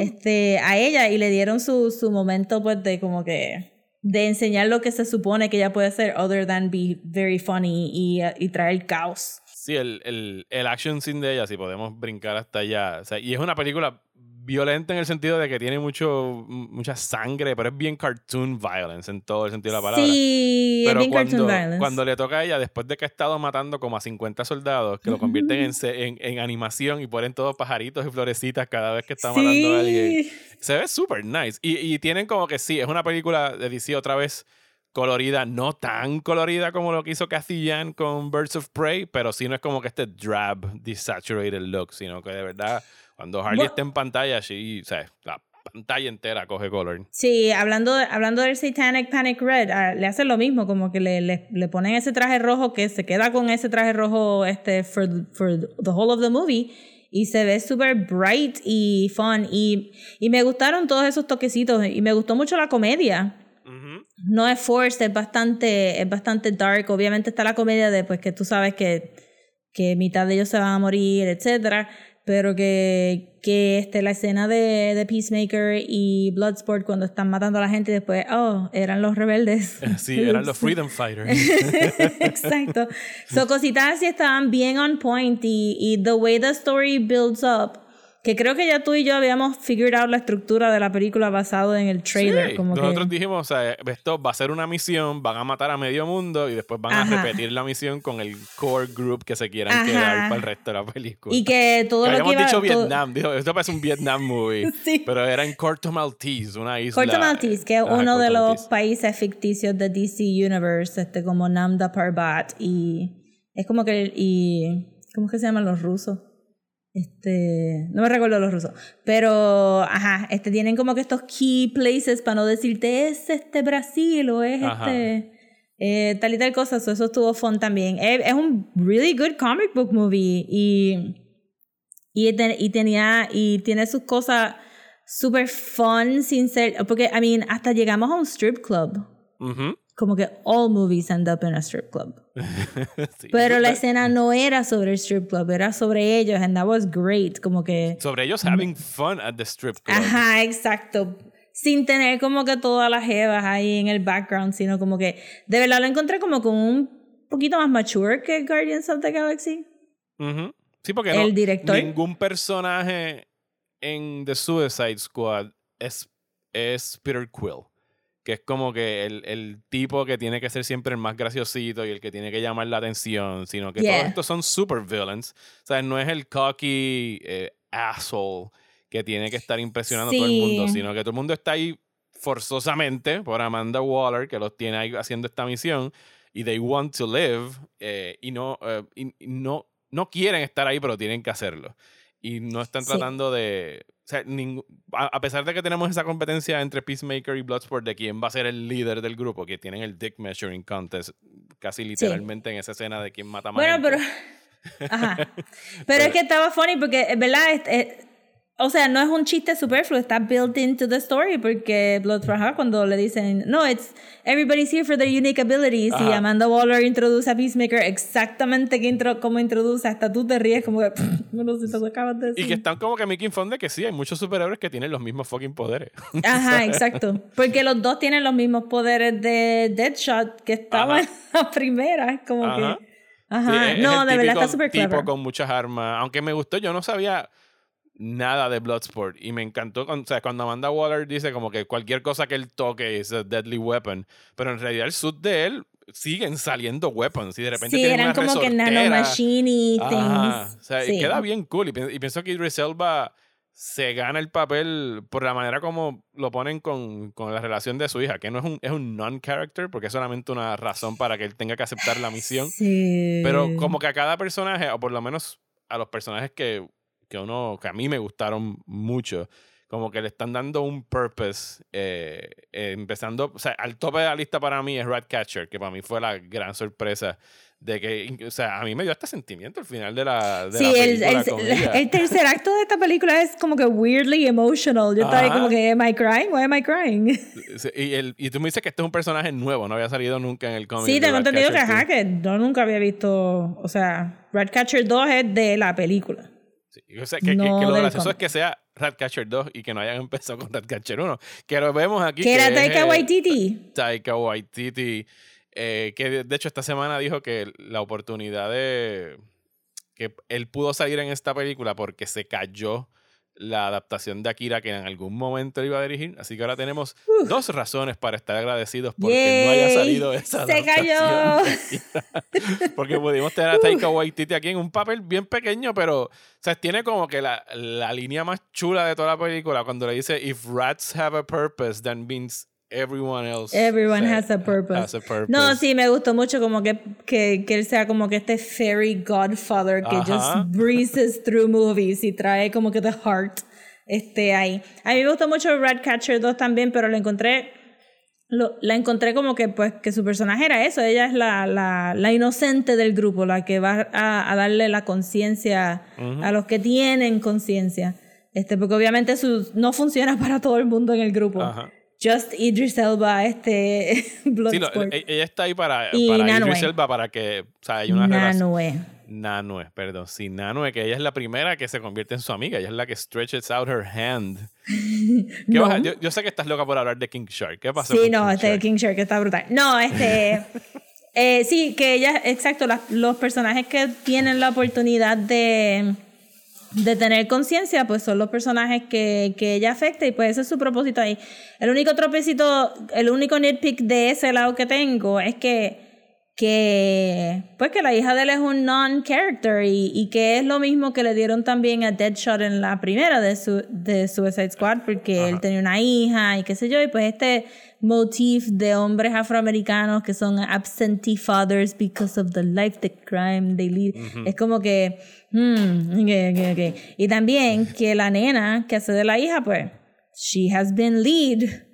este, a ella y le dieron su, su momento pues de como que de enseñar lo que se supone que ella puede hacer other than be very funny y, y traer caos. Sí, el, el, el action scene de ella, si podemos brincar hasta allá. O sea, y es una película violenta en el sentido de que tiene mucho, mucha sangre, pero es bien cartoon violence en todo el sentido de la palabra. Sí, Pero es bien cuando, cartoon violence. cuando le toca a ella, después de que ha estado matando como a 50 soldados, que lo convierten en, en, en animación y ponen todos pajaritos y florecitas cada vez que está matando a alguien. Se ve súper nice. Y, y tienen como que sí, es una película de DC otra vez colorida, no tan colorida como lo que hizo Cathy Yan con Birds of Prey, pero sí no es como que este drab, desaturated look, sino que de verdad, cuando Harley Bueno. está en pantalla, sí, o sea, la pantalla entera coge color. Sí, hablando, de- hablando del Satanic Panic Red, ah, le hacen lo mismo, como que le, le, le ponen ese traje rojo que se queda con ese traje rojo este, for, for the whole of the movie y se ve súper bright y fun y, y me gustaron todos esos toquecitos y me gustó mucho la comedia. No es forced, es bastante, es bastante dark. Obviamente está la comedia de pues que tú sabes que, que mitad de ellos se van a morir, etcétera. Pero que, que este, la escena de, de Peacemaker y Bloodsport cuando están matando a la gente y después, oh, eran los rebeldes. Sí, eran los Freedom Fighters. Exacto. So, cositas así estaban bien on point y, y the way the story builds up, que creo que ya tú y yo habíamos figured out la estructura de la película basado en el trailer. Sí, como que- Nosotros dijimos, o sea, esto va a ser una misión, van a matar a medio mundo y después van a repetir la misión con el core group que se quieran Ajá. quedar para el resto de la película. y que todo Que lo que habíamos iba dicho todo- Vietnam, dijo, esto parece un Vietnam movie. Sí. Pero era en Corto Maltese, una isla. Corto Maltese, que es Ajá, uno de los Maltese. países ficticios de DC Universe, este, como Namda Parbat, y es como que, y, ¿cómo es que se llaman los rusos? Este, no me recuerdo los rusos, pero, ajá, este, tienen como que estos key places para no decirte es este Brasil o es Ajá. este, eh, tal y tal cosa, so eso estuvo fun también. Es, es un really good comic book movie y, y, y tenía, y tiene sus cosas super fun sin ser, porque, I mean, hasta llegamos a un strip club. Ujú. Como que all movies end up in a strip club. Sí. Pero la escena no era sobre el strip club, era sobre ellos, and that was great. Como que. Sobre ellos having fun at the strip club. Ajá, exacto. Sin tener como que todas las jevas ahí en el background, sino como que. De verdad lo encontré como con un poquito más mature que Guardians of the Galaxy. Ujú. Sí, porque El no, director. ningún personaje en The Suicide Squad es, es Peter Quill. Que es como que el, el tipo que tiene que ser siempre el más graciosito y el que tiene que llamar la atención, sino que Yeah. todos estos son super villains. O sea, no es el cocky eh, asshole que tiene que estar impresionando a todo el mundo, Sí. sino que todo el mundo está ahí forzosamente por Amanda Waller, que los tiene ahí haciendo esta misión, y they want to live, eh, y, no, eh, y no, no quieren estar ahí, pero tienen que hacerlo. Y no están Sí. tratando de... O sea, ningú- a, a pesar de que tenemos esa competencia entre Peacemaker y Bloodsport de quién va a ser el líder del grupo, que tienen el Dick Measuring Contest casi literalmente en esa escena de quién mata más Bueno, gente. pero. Ajá. Pero, es que estaba funny porque, es verdad, es- es- o sea, no es un chiste superfluo, está built into the story porque Bloodsport, ajá, cuando le dicen, no, it's everybody's here for their unique abilities y Ajá. Amanda Waller introduce a Peacemaker exactamente que intro, como introduce, hasta tú te ríes como que, bueno, si te lo acabas de decir. Y que están como que making fun de que sí, hay muchos superhéroes que tienen los mismos fucking poderes. Ajá, exacto. Porque los dos tienen los mismos poderes de Deadshot que estaban en la primera. Como Ajá. que. Ajá. Sí, no, de verdad está súper tipo clever. con muchas armas. Aunque me gustó, yo no sabía nada de Bloodsport. Y me encantó, o sea, cuando Amanda Waller dice como que cualquier cosa que él toque es a deadly weapon. Pero en realidad el suit de él siguen saliendo weapons. Y de repente Sí, eran una como que resortera. nanomachine Ajá. things. O sea, y Sí. queda bien cool. Y, pi- y pienso que Idris Elba se gana el papel por la manera como lo ponen con, con la relación de su hija, que no es un, es un non-character, porque es solamente una razón para que él tenga que aceptar la misión. Sí. Pero como que a cada personaje, o por lo menos a los personajes que, que uno, que a mí me gustaron mucho, como que le están dando un purpose, eh, eh, empezando, o sea, al tope de la lista para mí es Ratcatcher, que para mí fue la gran sorpresa de que, o sea, a mí me dio este sentimiento al final de la, de Sí, la el, película el, con ella. el tercer acto de esta película es como que weirdly emotional. Yo estaba como que, ¿am I crying? Why am I crying? Sí, Y, el, y tú me dices que este es un personaje nuevo, no había salido nunca en el cómic. Sí, tengo entendido que, ajá, que yo nunca había visto, o sea, Ratcatcher 2 es de la película. Sí, o sea, que, que- No que lo gracioso es que sea Ratcatcher 2 y que no hayan empezado con Ratcatcher 1. Que lo vemos aquí. Que era Taika Waititi. Taika Waititi. eh, que de- de hecho esta semana dijo que la oportunidad de. que él pudo salir en esta película porque se cayó la adaptación de Akira que en algún momento iba a dirigir. Así que ahora tenemos dos razones para estar agradecidos porque no haya Yay. salido esa Se adaptación cayó. porque pudimos tener a Taika Waititi aquí en un papel bien pequeño, pero o sea, tiene como que la, la línea más chula de toda la película cuando le dice If rats have a purpose, then means everyone else Everyone has a purpose. has a purpose. No, sí, me gustó mucho como que, que, que él sea como que este fairy godfather que Ajá. just breezes through movies y trae como que the heart este, ahí. A mí me gustó mucho Ratcatcher 2 también, pero lo encontré lo, la encontré como que pues que su personaje era eso, ella es la, la, la inocente del grupo, la que va a, a darle la conciencia a los que tienen conciencia. Este, porque obviamente su, no funciona para todo el mundo en el grupo. Ajá. Just Idris Elba, este Sí, lo- Bloodsport. e- ella está ahí para, Y para Nanue. Idris Elba para que, o sea, hay una relación. Nanue. Nanue, perdón, sí, Nanue, que ella es la primera que se convierte en su amiga, ella es la que stretches out her hand. ¿Qué No. yo, yo sé que estás loca por hablar de King Shark, ¿qué pasó? Sí, con no, King este Shark? King Shark está brutal. No, este. eh, sí, que ella, exacto, las- los personajes que tienen la oportunidad de, de tener conciencia, pues son los personajes que, que ella afecta y pues ese es su propósito ahí. El único tropecito, el único nitpick de ese lado que tengo es que que pues que la hija de él es un non-character y, y que es lo mismo que le dieron también a Deadshot en la primera de, su, de Suicide Squad porque él tenía una hija y qué sé yo y pues este motif de hombres afroamericanos que son absentee fathers because of the life the crime they lead es como que hmm, ok, ok, ok. y también que la nena que hace de la hija pues she has been lead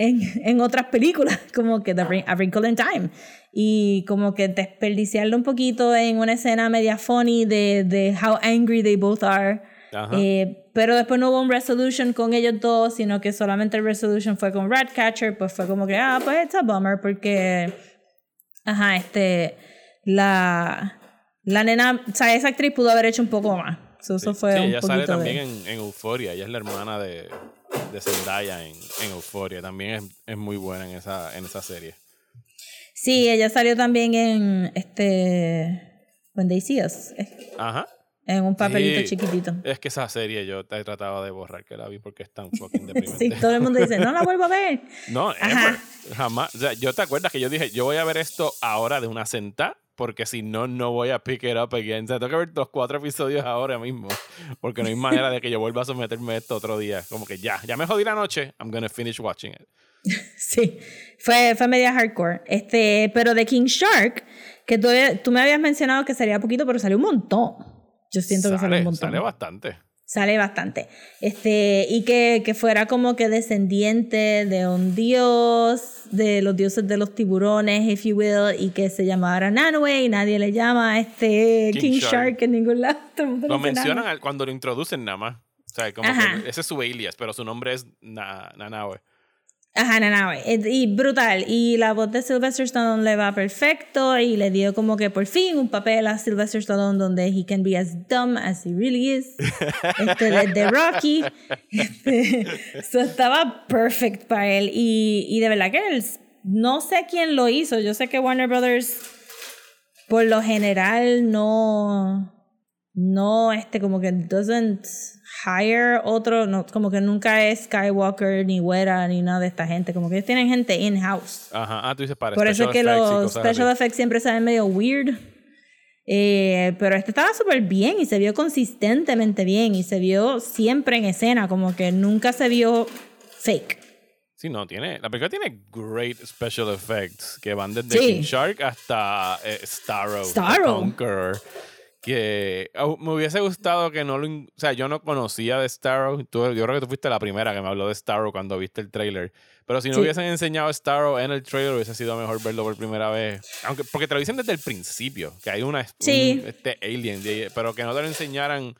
en, en otras películas, como que The Wrinkle in Time. Y como que desperdiciarlo un poquito en una escena media funny de, de how angry they both are. Eh, pero después no hubo un resolution con ellos dos, sino que solamente el resolution fue con Ratcatcher, pues fue como que, ah, pues it's a bummer, porque, ajá, este, la, la nena, o sea, esa actriz pudo haber hecho un poco más. So, eso fue Sí, un ella sale poquito también de... en, en Euphoria. Ella es la hermana de, de Zendaya en, en Euphoria. También es, es muy buena en esa, en esa serie. Sí, ella salió también en este When They See Us, eh, Ajá. en un papelito Sí. chiquitito. Es que esa serie yo te trataba de borrar que la vi porque es tan fucking deprimente. Sí, todo el mundo dice, no la vuelvo a ver. No, ever. Jamás. O sea, yo te acuerdas que yo dije, yo voy a ver esto ahora de una sentada, porque si no, no voy a pick it up again. O sea, tengo que ver los cuatro episodios ahora mismo, porque no hay manera de que yo vuelva a someterme a esto otro día. Como que ya, ya me jodí la noche, I'm gonna finish watching it. Sí, fue, fue media hardcore. Este, pero de King Shark, que tú, tú me habías mencionado que salía poquito, pero salió un montón. Yo siento que salió un Sale, montón. sale bastante. Sale bastante. Este, y que, que fuera como que descendiente de un dios, de los dioses de los tiburones, if you will, y que se llamara Nanue y nadie le llama a este King King, Shark. Shark. en ningún lado. Lo mencionan al- cuando lo introducen nada más. O sea, como que ese es su alias, pero su nombre es Na- Nanawe. Ajá, Nanue. Eh, Y brutal. Y la voz de Sylvester Stallone le va perfecto y le dio como que por fin un papel a Sylvester Stallone donde he can be as dumb as he really is. Este, de, de Rocky. Este, so estaba perfect para él. Y, y de verdad que él, no sé quién lo hizo. Yo sé que Warner Brothers por lo general no no este como que doesn't hire otro no como que nunca es Skywalker ni Wera ni nada de esta gente como que ellos tienen gente in house Ajá. Ah, tú dices para por eso es que los special así. effects siempre salen medio weird Eh, pero este estaba súper bien y se vio consistentemente bien y se vio siempre en escena como que nunca se vio fake Sí, no, tiene. La película tiene great special effects que van desde Sí. King Shark hasta eh, Starro. Starro. Conqueror, Que me hubiese gustado que no lo. O sea, yo no conocía de Starro. Tú- yo creo que tú fuiste la primera que me habló de Starro cuando viste el trailer. Pero si no Sí. hubiesen enseñado Starro en el trailer, hubiese sido mejor verlo por primera vez. Aunque, porque te lo dicen desde el principio, que hay una, Sí. un, este alien, pero que no te lo enseñaran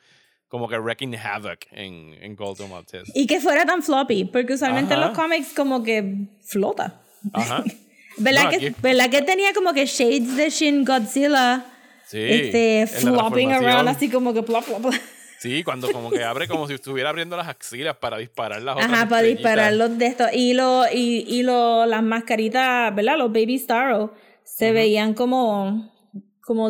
como que wrecking havoc en, en Golden Maltese. y que fuera tan floppy porque usualmente en los cómics como que flota Ajá. ¿Verdad, No, que, ¿Verdad que tenía como que shades de Shin Godzilla? Sí. este, flopping around así como que plop, plop, plop. Sí, cuando como que abre como si estuviera abriendo las axilas para disparar las otras Ajá, para estrellitas. disparar los de estos. Y, lo, y, y lo, las mascaritas, ¿verdad? Los Baby Starro se veían como, como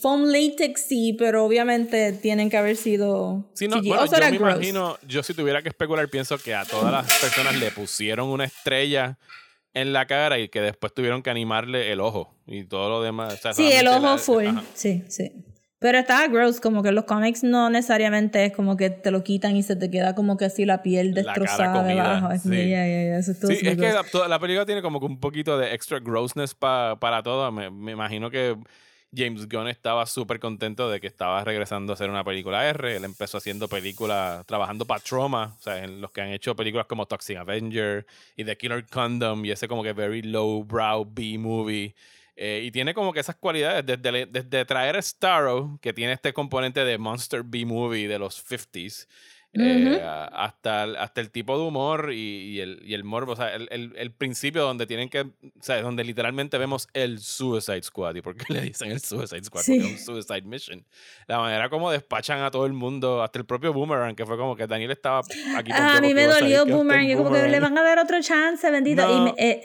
foam latex, sí, pero obviamente tienen que haber sido. Sí, no, bueno, yo me gross. imagino, yo si tuviera que especular, pienso que a todas las personas le pusieron una estrella en la cara y que después tuvieron que animarle el ojo y todo lo demás. O sea, Sí, el ojo la- full. ajá. Sí, sí. Pero estaba gross, como que los cómics no necesariamente es como que te lo quitan y se te queda como que así la piel La destrozada debajo. Sí. ya, ya, ya, eso Sí, es que gross. la, toda la película tiene como que un poquito de extra grossness pa- para todo. Me, me imagino que James Gunn estaba súper contento de que estaba regresando a hacer una película R. Él empezó haciendo películas, trabajando para Trauma, o sea, en los que han hecho películas como Toxic Avenger y The Killer Condom y ese como que very low brow B-movie. Eh, y tiene como que esas cualidades, desde, traer a Starro, que tiene este componente de Monster B-movie de los 50s, eh, hasta, hasta el tipo de humor y, el, y el morbo, o sea, el, el, principio donde tienen que, o sea, donde literalmente vemos el Suicide Squad. ¿Y por qué le dicen el Suicide Squad? Porque es un Suicide Mission. La manera como despachan a todo el mundo, hasta el propio Boomerang, que fue como que Daniel estaba aquí. Ah, a mí me dolió Boomerang, yo como que le van a dar otro chance, bendito. No, y eh,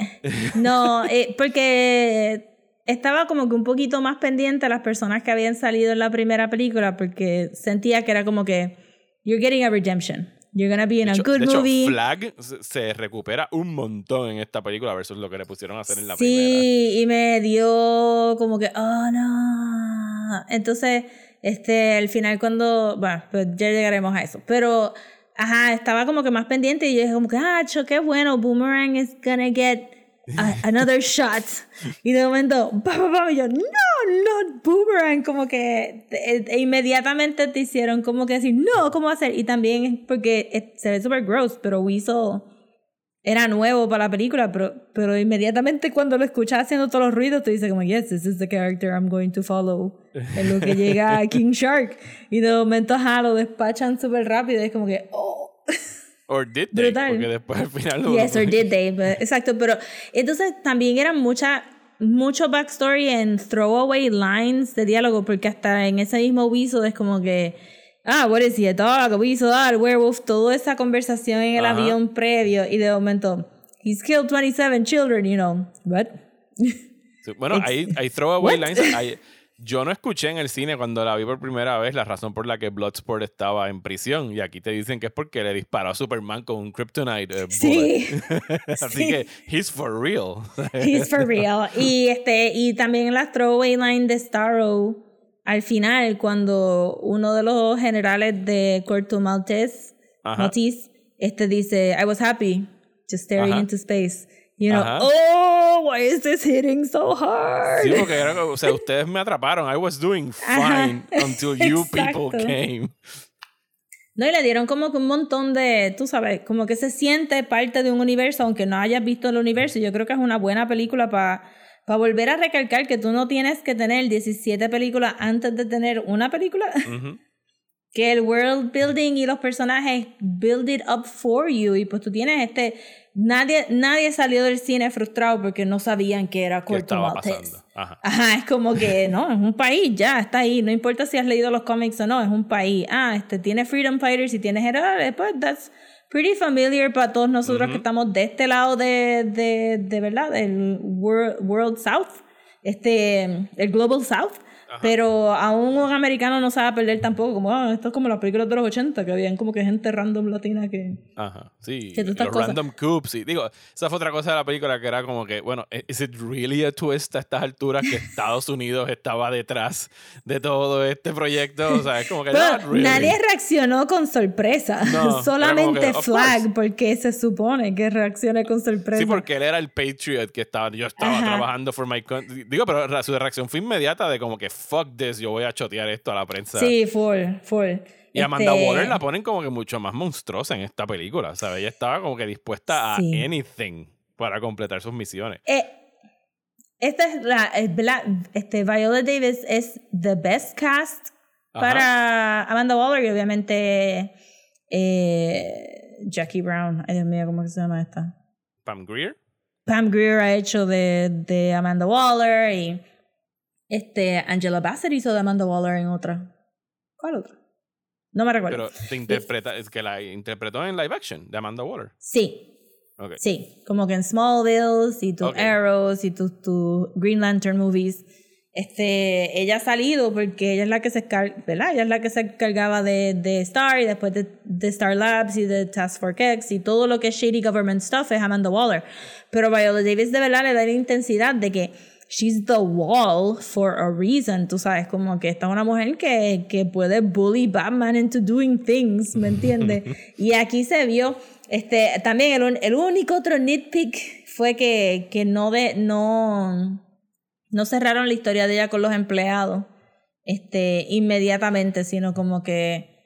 no eh, porque estaba como que un poquito más pendiente a las personas que habían salido en la primera película, porque sentía que era como que you're getting a redemption. You're gonna be in a good de movie. Hecho, Flag se recupera un montón en esta película versus lo que le pusieron a hacer en la primera. Sí, y me dio como que, oh no. Entonces, este, al final cuando, bueno, pues ya llegaremos a eso. Pero, ajá, estaba como que más pendiente y yo dije como que, ah, qué bueno, Boomerang is gonna get another shot. Y de momento, pa, pa, pa, y yo, no, not boomerang. Como que e, e inmediatamente te hicieron como que decir, no, ¿cómo hacer? Y también porque se ve super gross, pero Weasel era nuevo para la película, pero, pero inmediatamente cuando lo escuchas haciendo todos los ruidos, te dice como, yes, this is the character I'm going to follow. En lo que llega King Shark. Y de momento, ajá, lo despachan súper rápido. Y es como que, oh. Or did they? Porque después al final lo Yes, or did they. exacto, pero entonces también era mucha, mucho backstory en throwaway lines de diálogo, porque hasta en ese mismo viso es como que, ah, what is he, a dog, a weasel, ah, a werewolf, toda esa conversación en el avión previo y de momento, he's killed 27 children, you know, what? bueno, hay, hay throwaway lines, hay, yo no escuché en el cine cuando la vi por primera vez la razón por la que Bloodsport estaba en prisión. Y aquí te dicen que es porque le disparó a Superman con un kryptonite. Eh, sí. Así que, he's for real. he's for real. Y, este, y también la throwaway line de Starro al final, cuando uno de los generales de Corto Maltese, Maltese este dice, I was happy just staring into space. You know, oh, why is this hitting so hard? Sí, porque era, o sea, ustedes me atraparon. I was doing fine until you people came. No, y le dieron como que un montón de, tú sabes, como que se siente parte de un universo, aunque no hayas visto el universo. Yo creo que es una buena película para para volver a recalcar que tú no tienes que tener 17 películas antes de tener una película. que el world building y los personajes build it up for you. Y pues tú tienes este Nadie, nadie salió del cine frustrado porque no sabían que era Corto Maltese. Ajá. Ajá, es como que, no, es un país, ya, está ahí. No importa si has leído los cómics o no, es un país. Ah, este tiene Freedom Fighters y tiene generales, pues that's pretty familiar para todos nosotros que estamos de este lado de, de, de verdad, del world, world South, este, el Global South. Pero aún un americano no sabe perder tampoco, como ah, esto es como las películas de los 80, que habían como que gente random latina que... Ajá, sí, los random coups, y digo, esa fue otra cosa de la película que era como que, bueno, ¿is it really a twist a estas alturas que Estados Unidos estaba detrás de todo este proyecto? O sea, es como que... Nadie reaccionó con sorpresa, solamente Flag, porque se supone que reaccione con sorpresa. Sí, porque él era el patriot que estaba, yo estaba trabajando for my country. Digo, pero su reacción fue inmediata de como que fuck this, yo voy a chotear esto a la prensa. Sí, full, full. Y Amanda este Waller la ponen como que mucho más monstruosa en esta película, ¿sabes? Ella estaba como que dispuesta a anything para completar sus misiones. Eh, esta es la, este, Viola Davis es the best cast para Amanda Waller y obviamente eh, Jackie Brown. Ay, Dios mío, ¿cómo se llama esta? Pam Greer. Pam Greer ha hecho de, de Amanda Waller y este, Angela Bassett hizo de Amanda Waller en otra. ¿Cuál otra? No me recuerdo. Pero te interpreta, es que la interpretó en live action de Amanda Waller. Sí. Okay. Sí, como que en Smallville y tus Arrows y tus tu Green Lantern movies. Este, ella ha salido porque ella es la que se ¿verdad? Ella es la que se encargaba de, de Star y después de, de, Star Labs y de Task Force X y todo lo que es shady government stuff es Amanda Waller. Pero Viola Davis de verdad le da la intensidad de que she's the wall for a reason, tú sabes, como que esta es una mujer que, que puede bully Batman into doing things, ¿me entiendes? y aquí se vio, este, también el, el único otro nitpick fue que, que no, de, no, no cerraron la historia de ella con los empleados este, inmediatamente, sino como que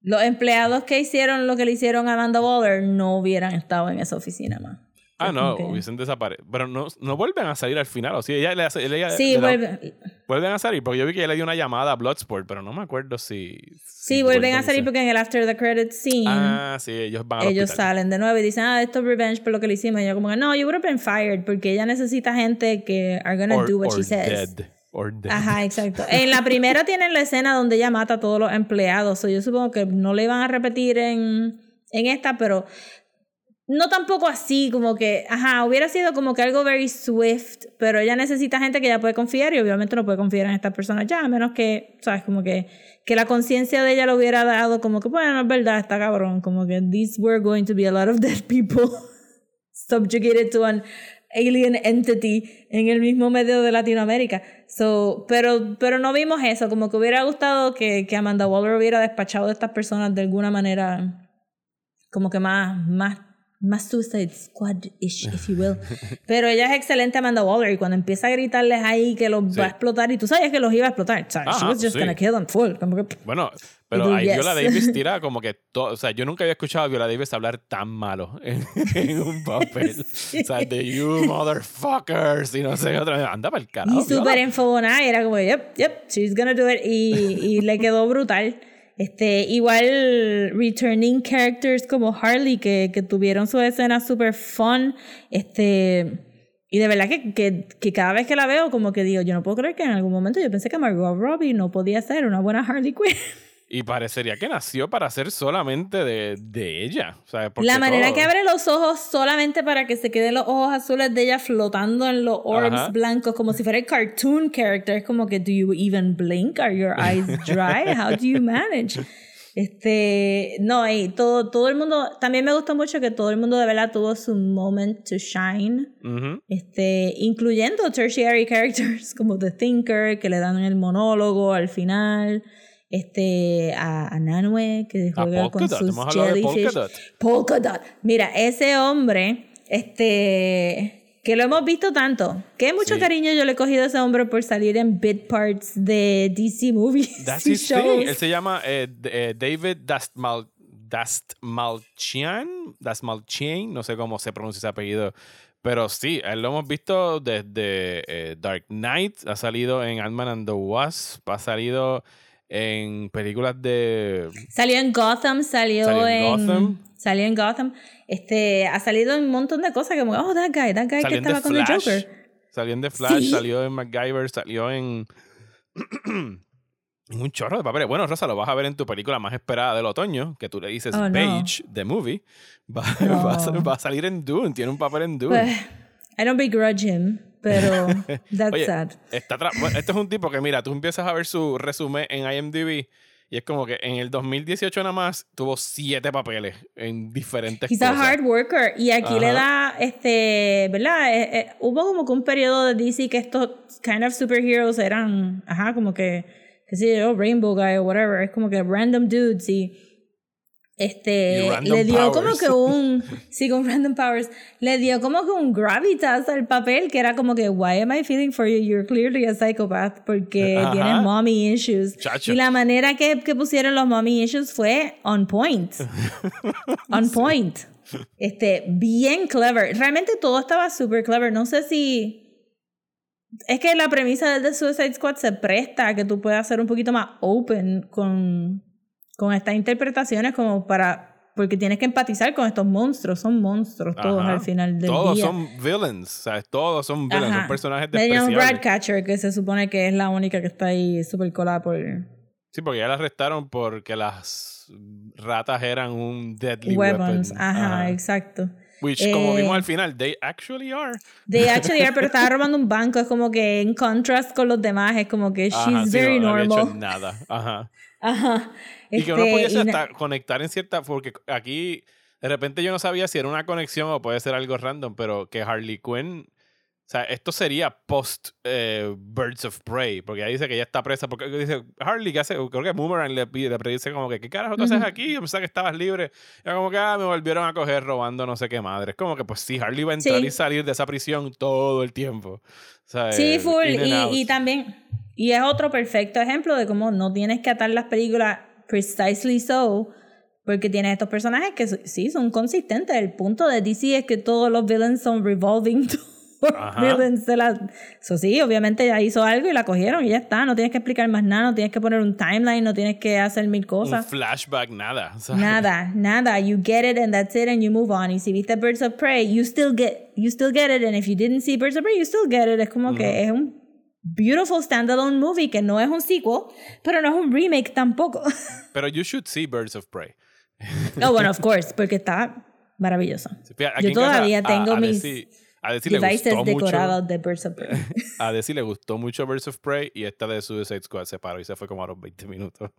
los empleados que hicieron lo que le hicieron a Amanda Waller no hubieran estado en esa oficina más. Ah, no, hubiesen desaparecido. Pero no, no vuelven a salir al final. O sea, ella le hace. ella Sí, le da- vuelven, vuelven a salir. Porque yo vi que ella le dio una llamada a Bloodsport, pero no me acuerdo si. sí, vuelven a salir porque en el After the Credits scene Ah, sí, ellos van al ellos hospital. salen de nuevo y dicen, ah, esto es revenge por lo que le hicimos. Y yo como que, no, you would have been fired porque ella necesita gente que are gonna Or- do what or she says. dead. Or dead. Ajá, exacto. En la primera tienen la escena donde ella mata a todos los empleados. So yo supongo que no le iban a repetir en, en esta, pero no tampoco así, como que, ajá, hubiera sido como que algo very swift, pero ella necesita gente que ella puede confiar y obviamente no puede confiar en estas personas ya, a menos que, sabes, como que, que la conciencia de ella lo hubiera dado como que, bueno, es verdad, está cabrón, como que these were going to be a lot of dead people subjugated to an alien entity en el mismo medio de Latinoamérica. So, pero, pero no vimos eso, como que hubiera gustado que, que Amanda Waller hubiera despachado a estas personas de alguna manera como que más, más, más Suicide Squad-ish, if you will. Pero ella es excelente Amanda Waller y cuando empieza a gritarles ahí que los Sí. va a explotar y tú sabes que los iba a explotar, o sea, she Ajá, was just sí. gonna kill them full, que Bueno, pero ahí yes. Viola Davis tira como que todo. O sea, yo nunca había escuchado a Viola Davis hablar tan malo en, en un papel. O sea, de you motherfuckers y no sé qué otra vez. Anda para el carajo. Y súper enfogonada, era como, yep, yep, she's gonna do it. Y, y le quedó brutal. Este, igual returning characters como Harley que, que tuvieron su escena super fun. Este, y de verdad que, que, que cada vez que la veo, como que digo, yo no puedo creer que en algún momento yo pensé que Margot Robbie no podía ser una buena Harley Quinn. Y parecería que nació para ser solamente de, de ella. O sea, porque La manera todo- que abre los ojos solamente para que se queden los ojos azules de ella flotando en los orbs Ajá. blancos, como si fuera el cartoon character. Es como que, ¿do you even blink? ¿Are your eyes dry? How do you manage? Este, no, y todo, todo el mundo, también me gustó mucho que todo el mundo de verdad tuvo su moment to shine, este, incluyendo tertiary characters como The Thinker, que le dan el monólogo al final, este, a, a Nanue, que A juega con Polka Dot, sus jellyfish. Polka Dot. Polka Dot. Mira, ese hombre, este, que lo hemos visto tanto, que mucho Sí. cariño yo le he cogido a ese hombre por salir en bit parts de DC movies That's y his thing. shows. Él se llama eh, eh, David Dastmal, Dastmalchian. Dastmalchian. No sé cómo se pronuncia ese apellido. Pero sí, a él lo hemos visto desde eh, Dark Knight. Ha salido en Ant-Man and the Wasp. Ha salido en películas de. Salió en Gotham, salió, Salió en en, Gotham. Salió en Gotham. Este, ha salido en un montón de cosas como, oh, that guy, that guy que Salió estaba con el. Joker. Salió en The Flash, Sí. salió en MacGyver, salió en. en un chorro de papeles. Bueno, Rosa, lo vas a ver en tu película más esperada del otoño, que tú le dices Oh, no. Beige, The Movie. Va, No. va a, va a salir en Dune, tiene un papel en Dune. Pues, I don't begrudge him, pero that's Oye, sad. Está bueno, este es un tipo que, mira, tú empiezas a ver su resumen en IMDb y es como que en el 2018 nada más tuvo siete papeles en diferentes He's a cosas. hard worker. Y aquí le da, este, ¿verdad? Eh, eh, hubo como que un periodo de DC que estos kind of superheroes eran, ajá, como que, qué sé yo, Rainbow Guy o whatever. Es como que random dudes y. Este, le dio como que un, sí, con random powers, le dio como que un gravitas al papel que era como que, why am I feeling for you? You're clearly a psychopath porque Ajá. tienes mommy issues. Chacho. Y la manera que, que pusieron los mommy issues fue on point. on point. Este, bien clever. Realmente todo estaba super clever. No sé si. Es que la premisa del The Suicide Squad se presta a que tú puedas ser un poquito más open con, con estas interpretaciones, como para. Porque tienes que empatizar con estos monstruos. Son monstruos todos Ajá. al final del Todos día. son villains, ¿sabes? Todos son villains, Ajá. son personajes despreciables. Ratcatcher, que se supone que es la única que está ahí super colada por Sí, porque ya la arrestaron porque las ratas eran un deadly weapons. weapon. Ajá, exacto. Which, como Eh, vimos al final, they actually are. De actually are, pero estaba robando un banco. Es como que en contrast con los demás, es como que she's Ajá, sí, very no, no había hecho normal. nada. Ajá. Ajá. Y que uno Este, pudiese hasta conectar en cierta. Porque aquí, de repente yo no sabía si era una conexión o puede ser algo random, pero que Harley Quinn O sea, esto sería post eh, Birds of Prey, porque ahí dice que ella está presa, porque dice, Harley, ¿qué hace? Creo que Boomerang le, pide, le dice como que, ¿qué carajo tú haces aquí? Yo pensaba que estabas libre. Y como que, ah, me volvieron a coger robando no sé qué madre. Es como que, pues sí, Harley va a entrar Sí. y salir de esa prisión todo el tiempo. O sea, Sí, eh, full. Y, y también, y es otro perfecto ejemplo de cómo no tienes que atar las películas precisely so, porque tienes estos personajes que sí son consistentes. El punto de DC es que todos los villains son revolving villains de la... So, sí, obviamente ella hizo algo y la cogieron y ya está. No tienes que explicar más nada, no tienes que poner un timeline, no tienes que hacer mil Un cosas. flashback, nada. ¿sabes? Nada, nada. You get it and that's it and you move on. Y si viste Birds of Prey, you still get, you still get it. And if you didn't see Birds of Prey, you still get it. Es como que es un beautiful standalone movie que no es un sequel, pero no es un remake tampoco. Pero you should see Birds of Prey. oh, bueno, of course, porque está maravilloso. Aquí Yo casa, todavía a- tengo a mis a Desi le gustó mucho. decorados de Birds of Prey. A Desi le gustó mucho Birds of Prey y esta de Suicide Squad se paró y se fue como a los 20 minutos.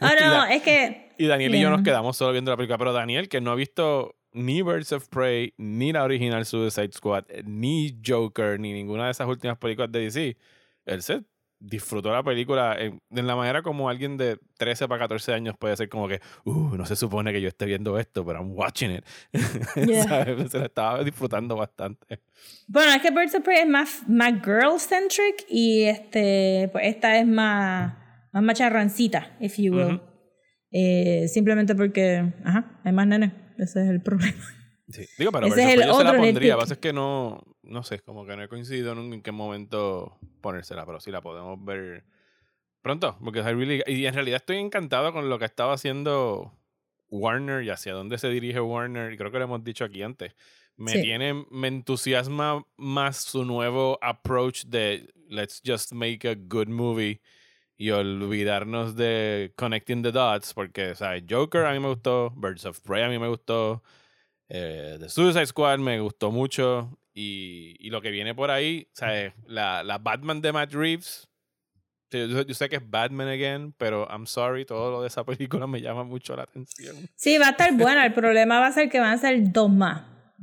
Ah, Y no, da- es que. Y Daniel y yo nos quedamos solo viendo la película. Pero Daniel, que no ha visto ni Birds of Prey, ni la original Suicide Squad, ni Joker, ni ninguna de esas últimas películas de DC, él se disfrutó la película en, en la manera como alguien de 13 para 14 años puede ser como que, uh, no se supone que yo esté viendo esto, pero I'm watching it. Yeah. ¿Sabes? Se la estaba disfrutando bastante. Bueno, es que Birds of Prey es más, más girl-centric y este, pues esta es más, más macharrancita, if you will. Ujú. Eh, simplemente porque, ajá, hay más nenes. Ese es el problema. Sí. Digo, pero Ese es el Prey yo se la pondría. Lo que pasa es que no, no sé, como que no he coincidido nunca en qué momento ponérsela, pero sí la podemos ver pronto. Porque I really- y en realidad estoy encantado con lo que estaba haciendo Warner y hacia dónde se dirige Warner. Y creo que lo hemos dicho aquí antes. Me Sí. tiene, me entusiasma más su nuevo approach de let's just make a good movie y olvidarnos de connecting the dots. Porque, o sea, Joker a mí me gustó, Birds of Prey a mí me gustó. Eh, The Suicide Squad me gustó mucho. Y, y lo que viene por ahí, ¿sabes? La, la Batman de Matt Reeves. Yo, yo sé que es Batman again, pero I'm sorry, todo lo de esa película me llama mucho la atención. Sí, va a estar buena. El problema va a ser que van a ser dos más.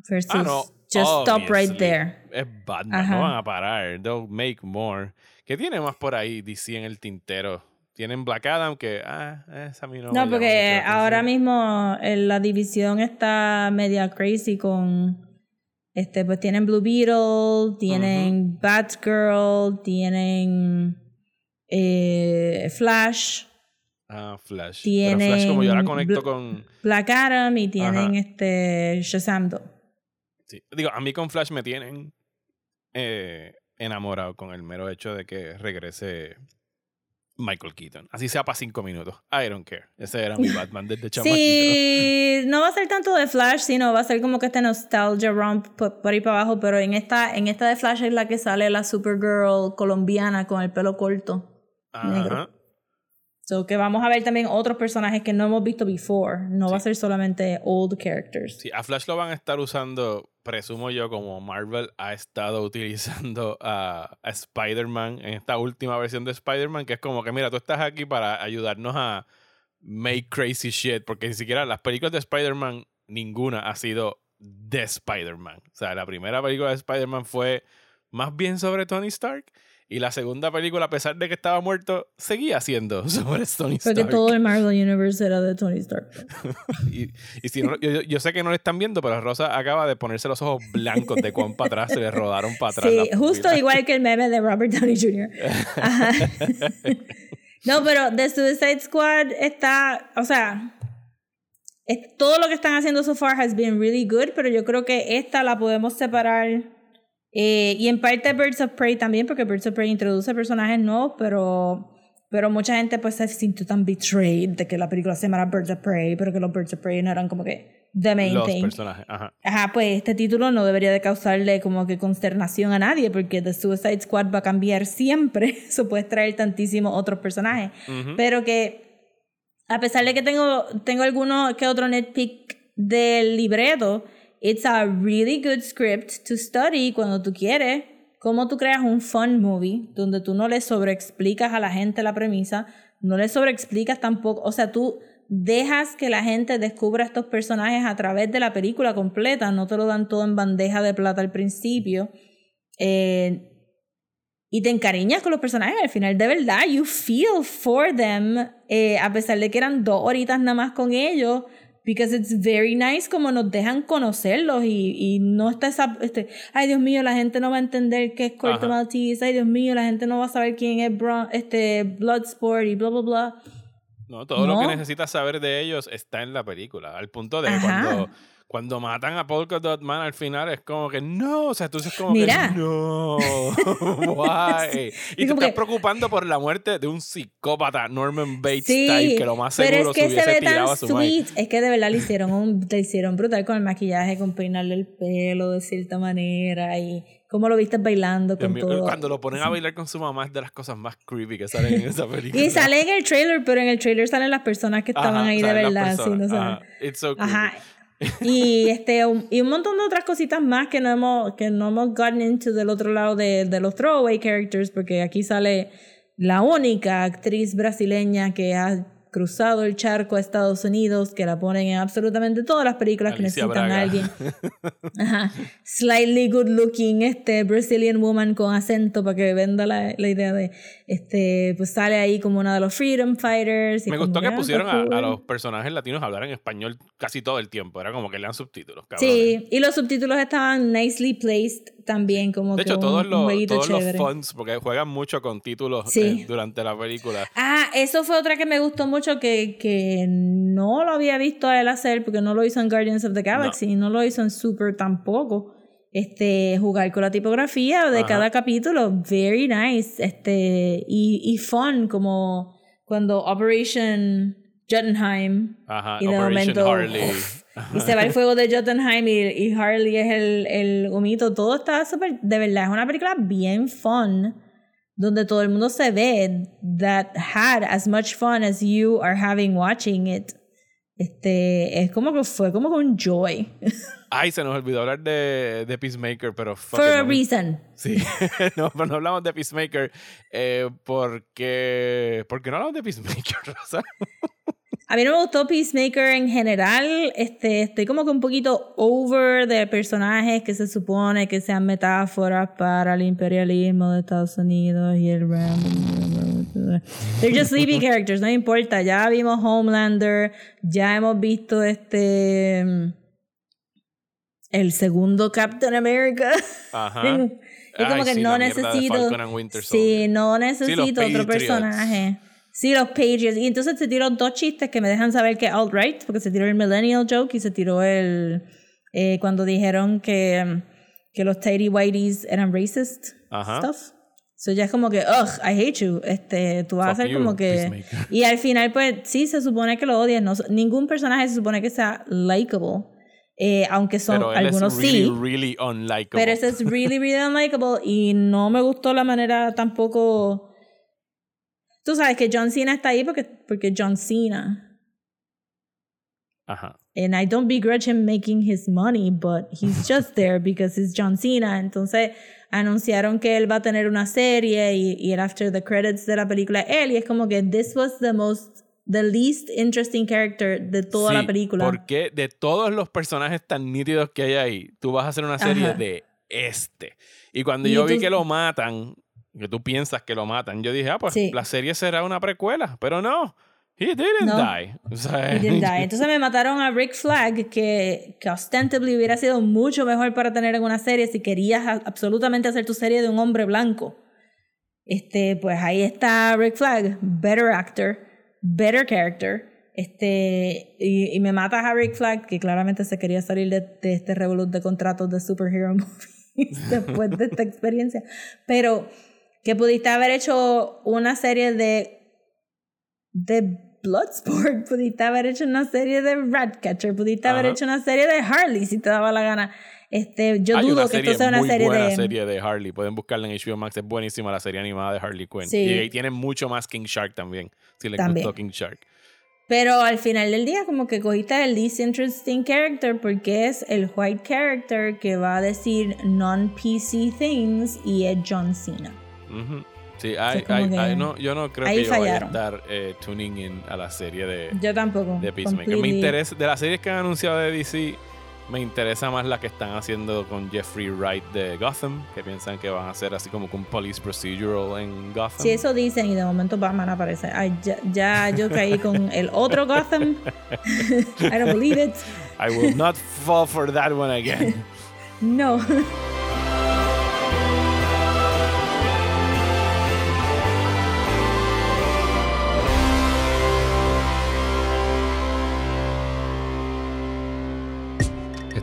Versus Ah, no, just stop right there. Es Batman, Ajá. no van a parar. They'll make more. ¿Qué tiene más por ahí DC en el tintero? Tienen Black Adam que, ah, esa a mí no No, porque ahora mismo eh, la división está media crazy con. Este, pues tienen Blue Beetle, tienen Batgirl, tienen eh, Flash, Ah, Flash. Pero tienen Flash como yo la conecto Bla- con... Black Adam y tienen Ajá. este Shazam 2. Sí. Digo, a mí con Flash me tienen eh, enamorado con el mero hecho de que regrese Michael Keaton. Así sea para cinco minutos. I don't care. Ese era mi Batman desde chamaquito. Sí, no va a ser tanto de Flash, sino va a ser como que este nostalgia romp por, por ahí para abajo, pero en esta, en esta de Flash es la que sale la Supergirl colombiana con el pelo corto. Ajá. So que vamos a ver también otros personajes que no hemos visto before. No va a ser solamente old characters. Sí, a Flash lo van a estar usando, presumo yo, como Marvel ha estado utilizando a, Spider-Man en esta última versión de Spider-Man, que es como que, mira, tú estás aquí para ayudarnos a make crazy shit, porque ni siquiera las películas de Spider-Man, ninguna ha sido de Spider-Man. O sea, la primera película de Spider-Man fue más bien sobre Tony Stark. Y la segunda película, a pesar de que estaba muerto, seguía siendo sobre Tony Porque Stark. todo el Marvel Universe era de Tony Stark. Y, y si no, yo, yo sé que no le están viendo, pero Rosa acaba de ponerse los ojos blancos de cuán para atrás se le rodaron para atrás. Sí, justo igual que el meme de Robert Downey Jr. Ajá. No, pero The Suicide Squad está, o sea, es- todo lo que están haciendo so far has been really good, pero yo creo que esta la podemos separar. Eh, y en parte Birds of Prey también, porque Birds of Prey introduce personajes nuevos, pero, pero mucha gente pues se sintió tan betrayed de que la película se llamara Birds of Prey, pero que los Birds of Prey no eran como que the main Los thing. personajes, ajá. Ajá, pues este título no debería de causarle como que consternación a nadie porque The Suicide Squad va a cambiar siempre. Eso puede traer tantísimos otros personajes. Ujú. Pero que a pesar de que tengo, tengo alguno que otro nitpick del libreto, it's a really good script to study cuando tú quieres. Cómo tú creas un fun movie donde tú no le sobreexplicas a la gente la premisa, no le sobreexplicas tampoco, o sea, tú dejas que la gente descubra estos personajes a través de la película completa, no te lo dan todo en bandeja de plata al principio. eh, y te encariñas con los personajes. Al final, de verdad, you feel for them, eh, a pesar de que eran dos horitas nada más con ellos. Because it's very nice como nos dejan conocerlos y, y no está esa, este, ay Dios mío, la gente no va a entender qué es Corto Ajá. Maltese, ay Dios mío, la gente no va a saber quién es Bron- este, Bloodsport y bla, bla, bla. No, todo lo que necesitas saber de ellos está en la película. Al punto de Ajá. cuando, cuando matan a Polka Dot Man al final es como que no. O sea, tú dices como Mira. que no. Why? Y te como estás que- preocupando por la muerte de un psicópata, Norman Bates Sí, que lo más pero seguro es que se se hubiese ve tirado tan a su sweet. Es que de verdad le hicieron, un, le hicieron brutal con el maquillaje, con peinarle el pelo de cierta manera y cómo lo viste bailando con mío, todo. cuando lo ponen a bailar con su mamá es de las cosas más creepy que salen en esa película. Y sale en el trailer, pero en el trailer salen las personas que estaban Ajá, ahí de verdad. sí, personas. no. Ajá, It's so creepy. Ajá. Y este un, y un montón de otras cositas más que no hemos que no hemos gotten into del otro lado de, de los throwaway characters porque aquí sale la única actriz brasileña que ha cruzado el charco a Estados Unidos que la ponen en absolutamente todas las películas Alicia que necesitan Braga. a alguien Ajá. Slightly good looking, este Brazilian woman con acento para que venda la, la idea de este, pues sale ahí como una de los freedom fighters. y Me gustó que ah, pusieron a, los personajes latinos a hablar en español casi todo el tiempo. Era como que lean subtítulos, cabrón. Sí, y los subtítulos estaban nicely placed también, como De que hecho, un, todos, los, todos los fonts, porque juegan mucho con títulos Sí. eh, durante la película. Ah, eso fue otra que me gustó mucho que, que no lo había visto a él hacer porque no lo hizo en Guardians of the Galaxy, no, lo hizo en Super tampoco. Este, jugar con la tipografía de Ajá. cada capítulo, very nice, este, y, y fun, como cuando Operation Jotunheim Ajá, y de Operation momento Harley. y se va el fuego de Jotunheim y, y Harley es el, el humito. Todo está súper. De verdad, es una película bien fun. Donde todo el mundo se ve that had as much fun as you are having watching it. Este, es como que fue como un joy. Ay, se nos olvidó hablar de, de Peacemaker, pero For a no, reason. Sí, no, pero no hablamos de Peacemaker eh, porque... ¿Por qué no hablamos de Peacemaker, Rosa? A mí no me gustó Peacemaker en general. Este, estoy como que un poquito over de personajes que se supone que sean metáforas para el imperialismo de Estados Unidos y el They're just sleepy characters, no importa. Ya vimos Homelander, ya hemos visto este el segundo Captain America. Ajá. Es como Ay, que sí, no necesito. Sí, no necesito otro personaje. Sí, los Patriots. Y entonces se tiró dos chistes que me dejan saber que alt-right, porque se tiró el Millennial Joke y se tiró el. eh, cuando dijeron que, que los Tidy Whiteys eran racist Ajá. stuff. So ya es como que, ugh, I hate you. Este, tú vas a Fuck ser you, como que. Y al final, pues sí, se supone que lo odias. No, ningún personaje se supone que sea likable. Eh, aunque son Pero él algunos es really, sí. really unlikable. Pero ese es really, really unlikable y no me gustó la manera tampoco... Tú sabes que John Cena está ahí porque, porque John Cena. Ajá. And I don't begrudge him making his money, but he's just there because he's John Cena. Entonces anunciaron que él va a tener una serie y, y el after the credits de la película él y es como que this was the most, the least interesting character de toda Sí, la película. Porque de todos los personajes tan nítidos que hay ahí, tú vas a hacer una serie Ajá. de este. Y cuando Y yo vi que lo matan, que tú piensas que lo matan, yo dije, ah, pues Sí. la serie será una precuela. Pero no, he didn't No. die. O sea, He didn't die. Entonces me mataron a Rick Flag, que, que ostensibly hubiera sido mucho mejor para tener en una serie si querías a- absolutamente hacer tu serie de un hombre blanco. Este, pues ahí está Rick Flag, better actor, better character. Este, y, y me matas a Rick Flag, que claramente se quería salir de, de este revolut de contratos de superhero movies después de esta experiencia. Pero que pudiste haber hecho una serie de de Bloodsport, pudiste haber hecho una serie de Ratcatcher, pudiste haber hecho una serie de Harley si te daba la gana. Este, yo Hay dudo que esto sea una muy serie buena de serie de Harley. Pueden buscarla en HBO Max. Es buenísima la serie animada de Harley Quinn. Sí. Y ahí tiene mucho más King Shark también. Si les También. gustó King Shark. Pero al final del día, como que cogiste el least interesting character porque es el white character que va a decir non-PC things y es John Cena. Ujú. Sí, hay- hay- que hay- no, yo no creo ahí que yo vaya a estar eh, tuning in a la serie de, Yo tampoco. de Peacemaker. Me interesa, de las series que han anunciado de DC, Me interesa más la que están haciendo con Jeffrey Wright de Gotham, que piensan que van a hacer así como que un police procedural en Gotham. Si eso dicen y de momento Batman aparece. Ay, ya, ya yo caí con el otro Gotham. I don't believe it. I will not fall for that one again. No.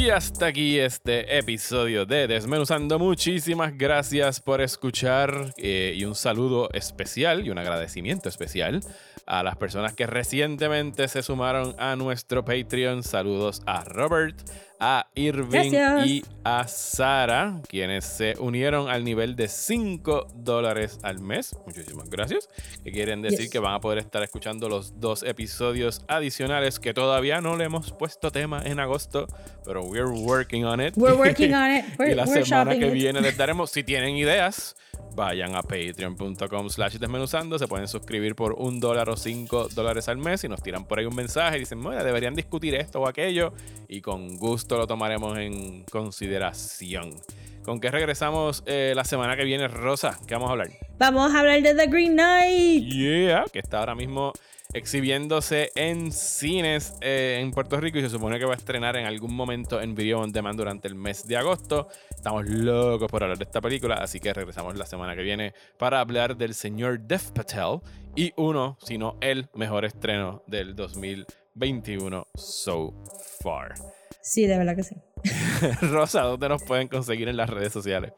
Y hasta aquí este episodio de Desmenuzando. Muchísimas gracias por escuchar eh, y un saludo especial y un agradecimiento especial a las personas que recientemente se sumaron a nuestro Patreon. Saludos a Robert, a Irving Gracias. y a Sara, quienes se unieron al nivel de 5 dólares al mes. Muchísimas gracias. Que quieren decir Yes. que van a poder estar escuchando los dos episodios adicionales que todavía no le hemos puesto tema en agosto, pero we're working on it. We're working on it. We're, y la we're semana que it. viene les daremos, si tienen ideas, vayan a patreon.com slash desmenuzando, se pueden suscribir por un dólar o cinco dólares al mes y nos tiran por ahí un mensaje y dicen, mira, deberían discutir esto o aquello y con gusto lo tomaremos en consideración. ¿Con qué regresamos eh, la semana que viene, Rosa? ¿Qué vamos a hablar? Vamos a hablar de The Green Knight. Yeah, que está ahora mismo exhibiéndose en cines eh, en Puerto Rico y se supone que va a estrenar en algún momento en Video On Demand durante el mes de agosto. Estamos locos por hablar de esta película, así que regresamos la semana que viene para hablar del señor Dev Patel y uno, si no el mejor estreno del 2021 so far. Sí, de verdad que sí. Rosa, ¿dónde nos pueden conseguir en las redes sociales?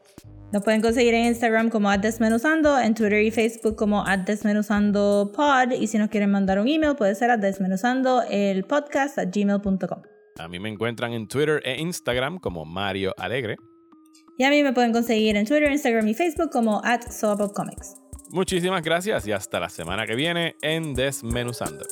Nos pueden conseguir en Instagram como @desmenuzando, en Twitter y Facebook como @desmenuzandopod y si nos quieren mandar un email puede ser a desmenuzando el podcast at gmail.com. A mí me encuentran en Twitter e Instagram como Mario Alegre. Y a mí me pueden conseguir en Twitter, Instagram y Facebook como at. Muchísimas gracias y hasta la semana que viene en Desmenuzando.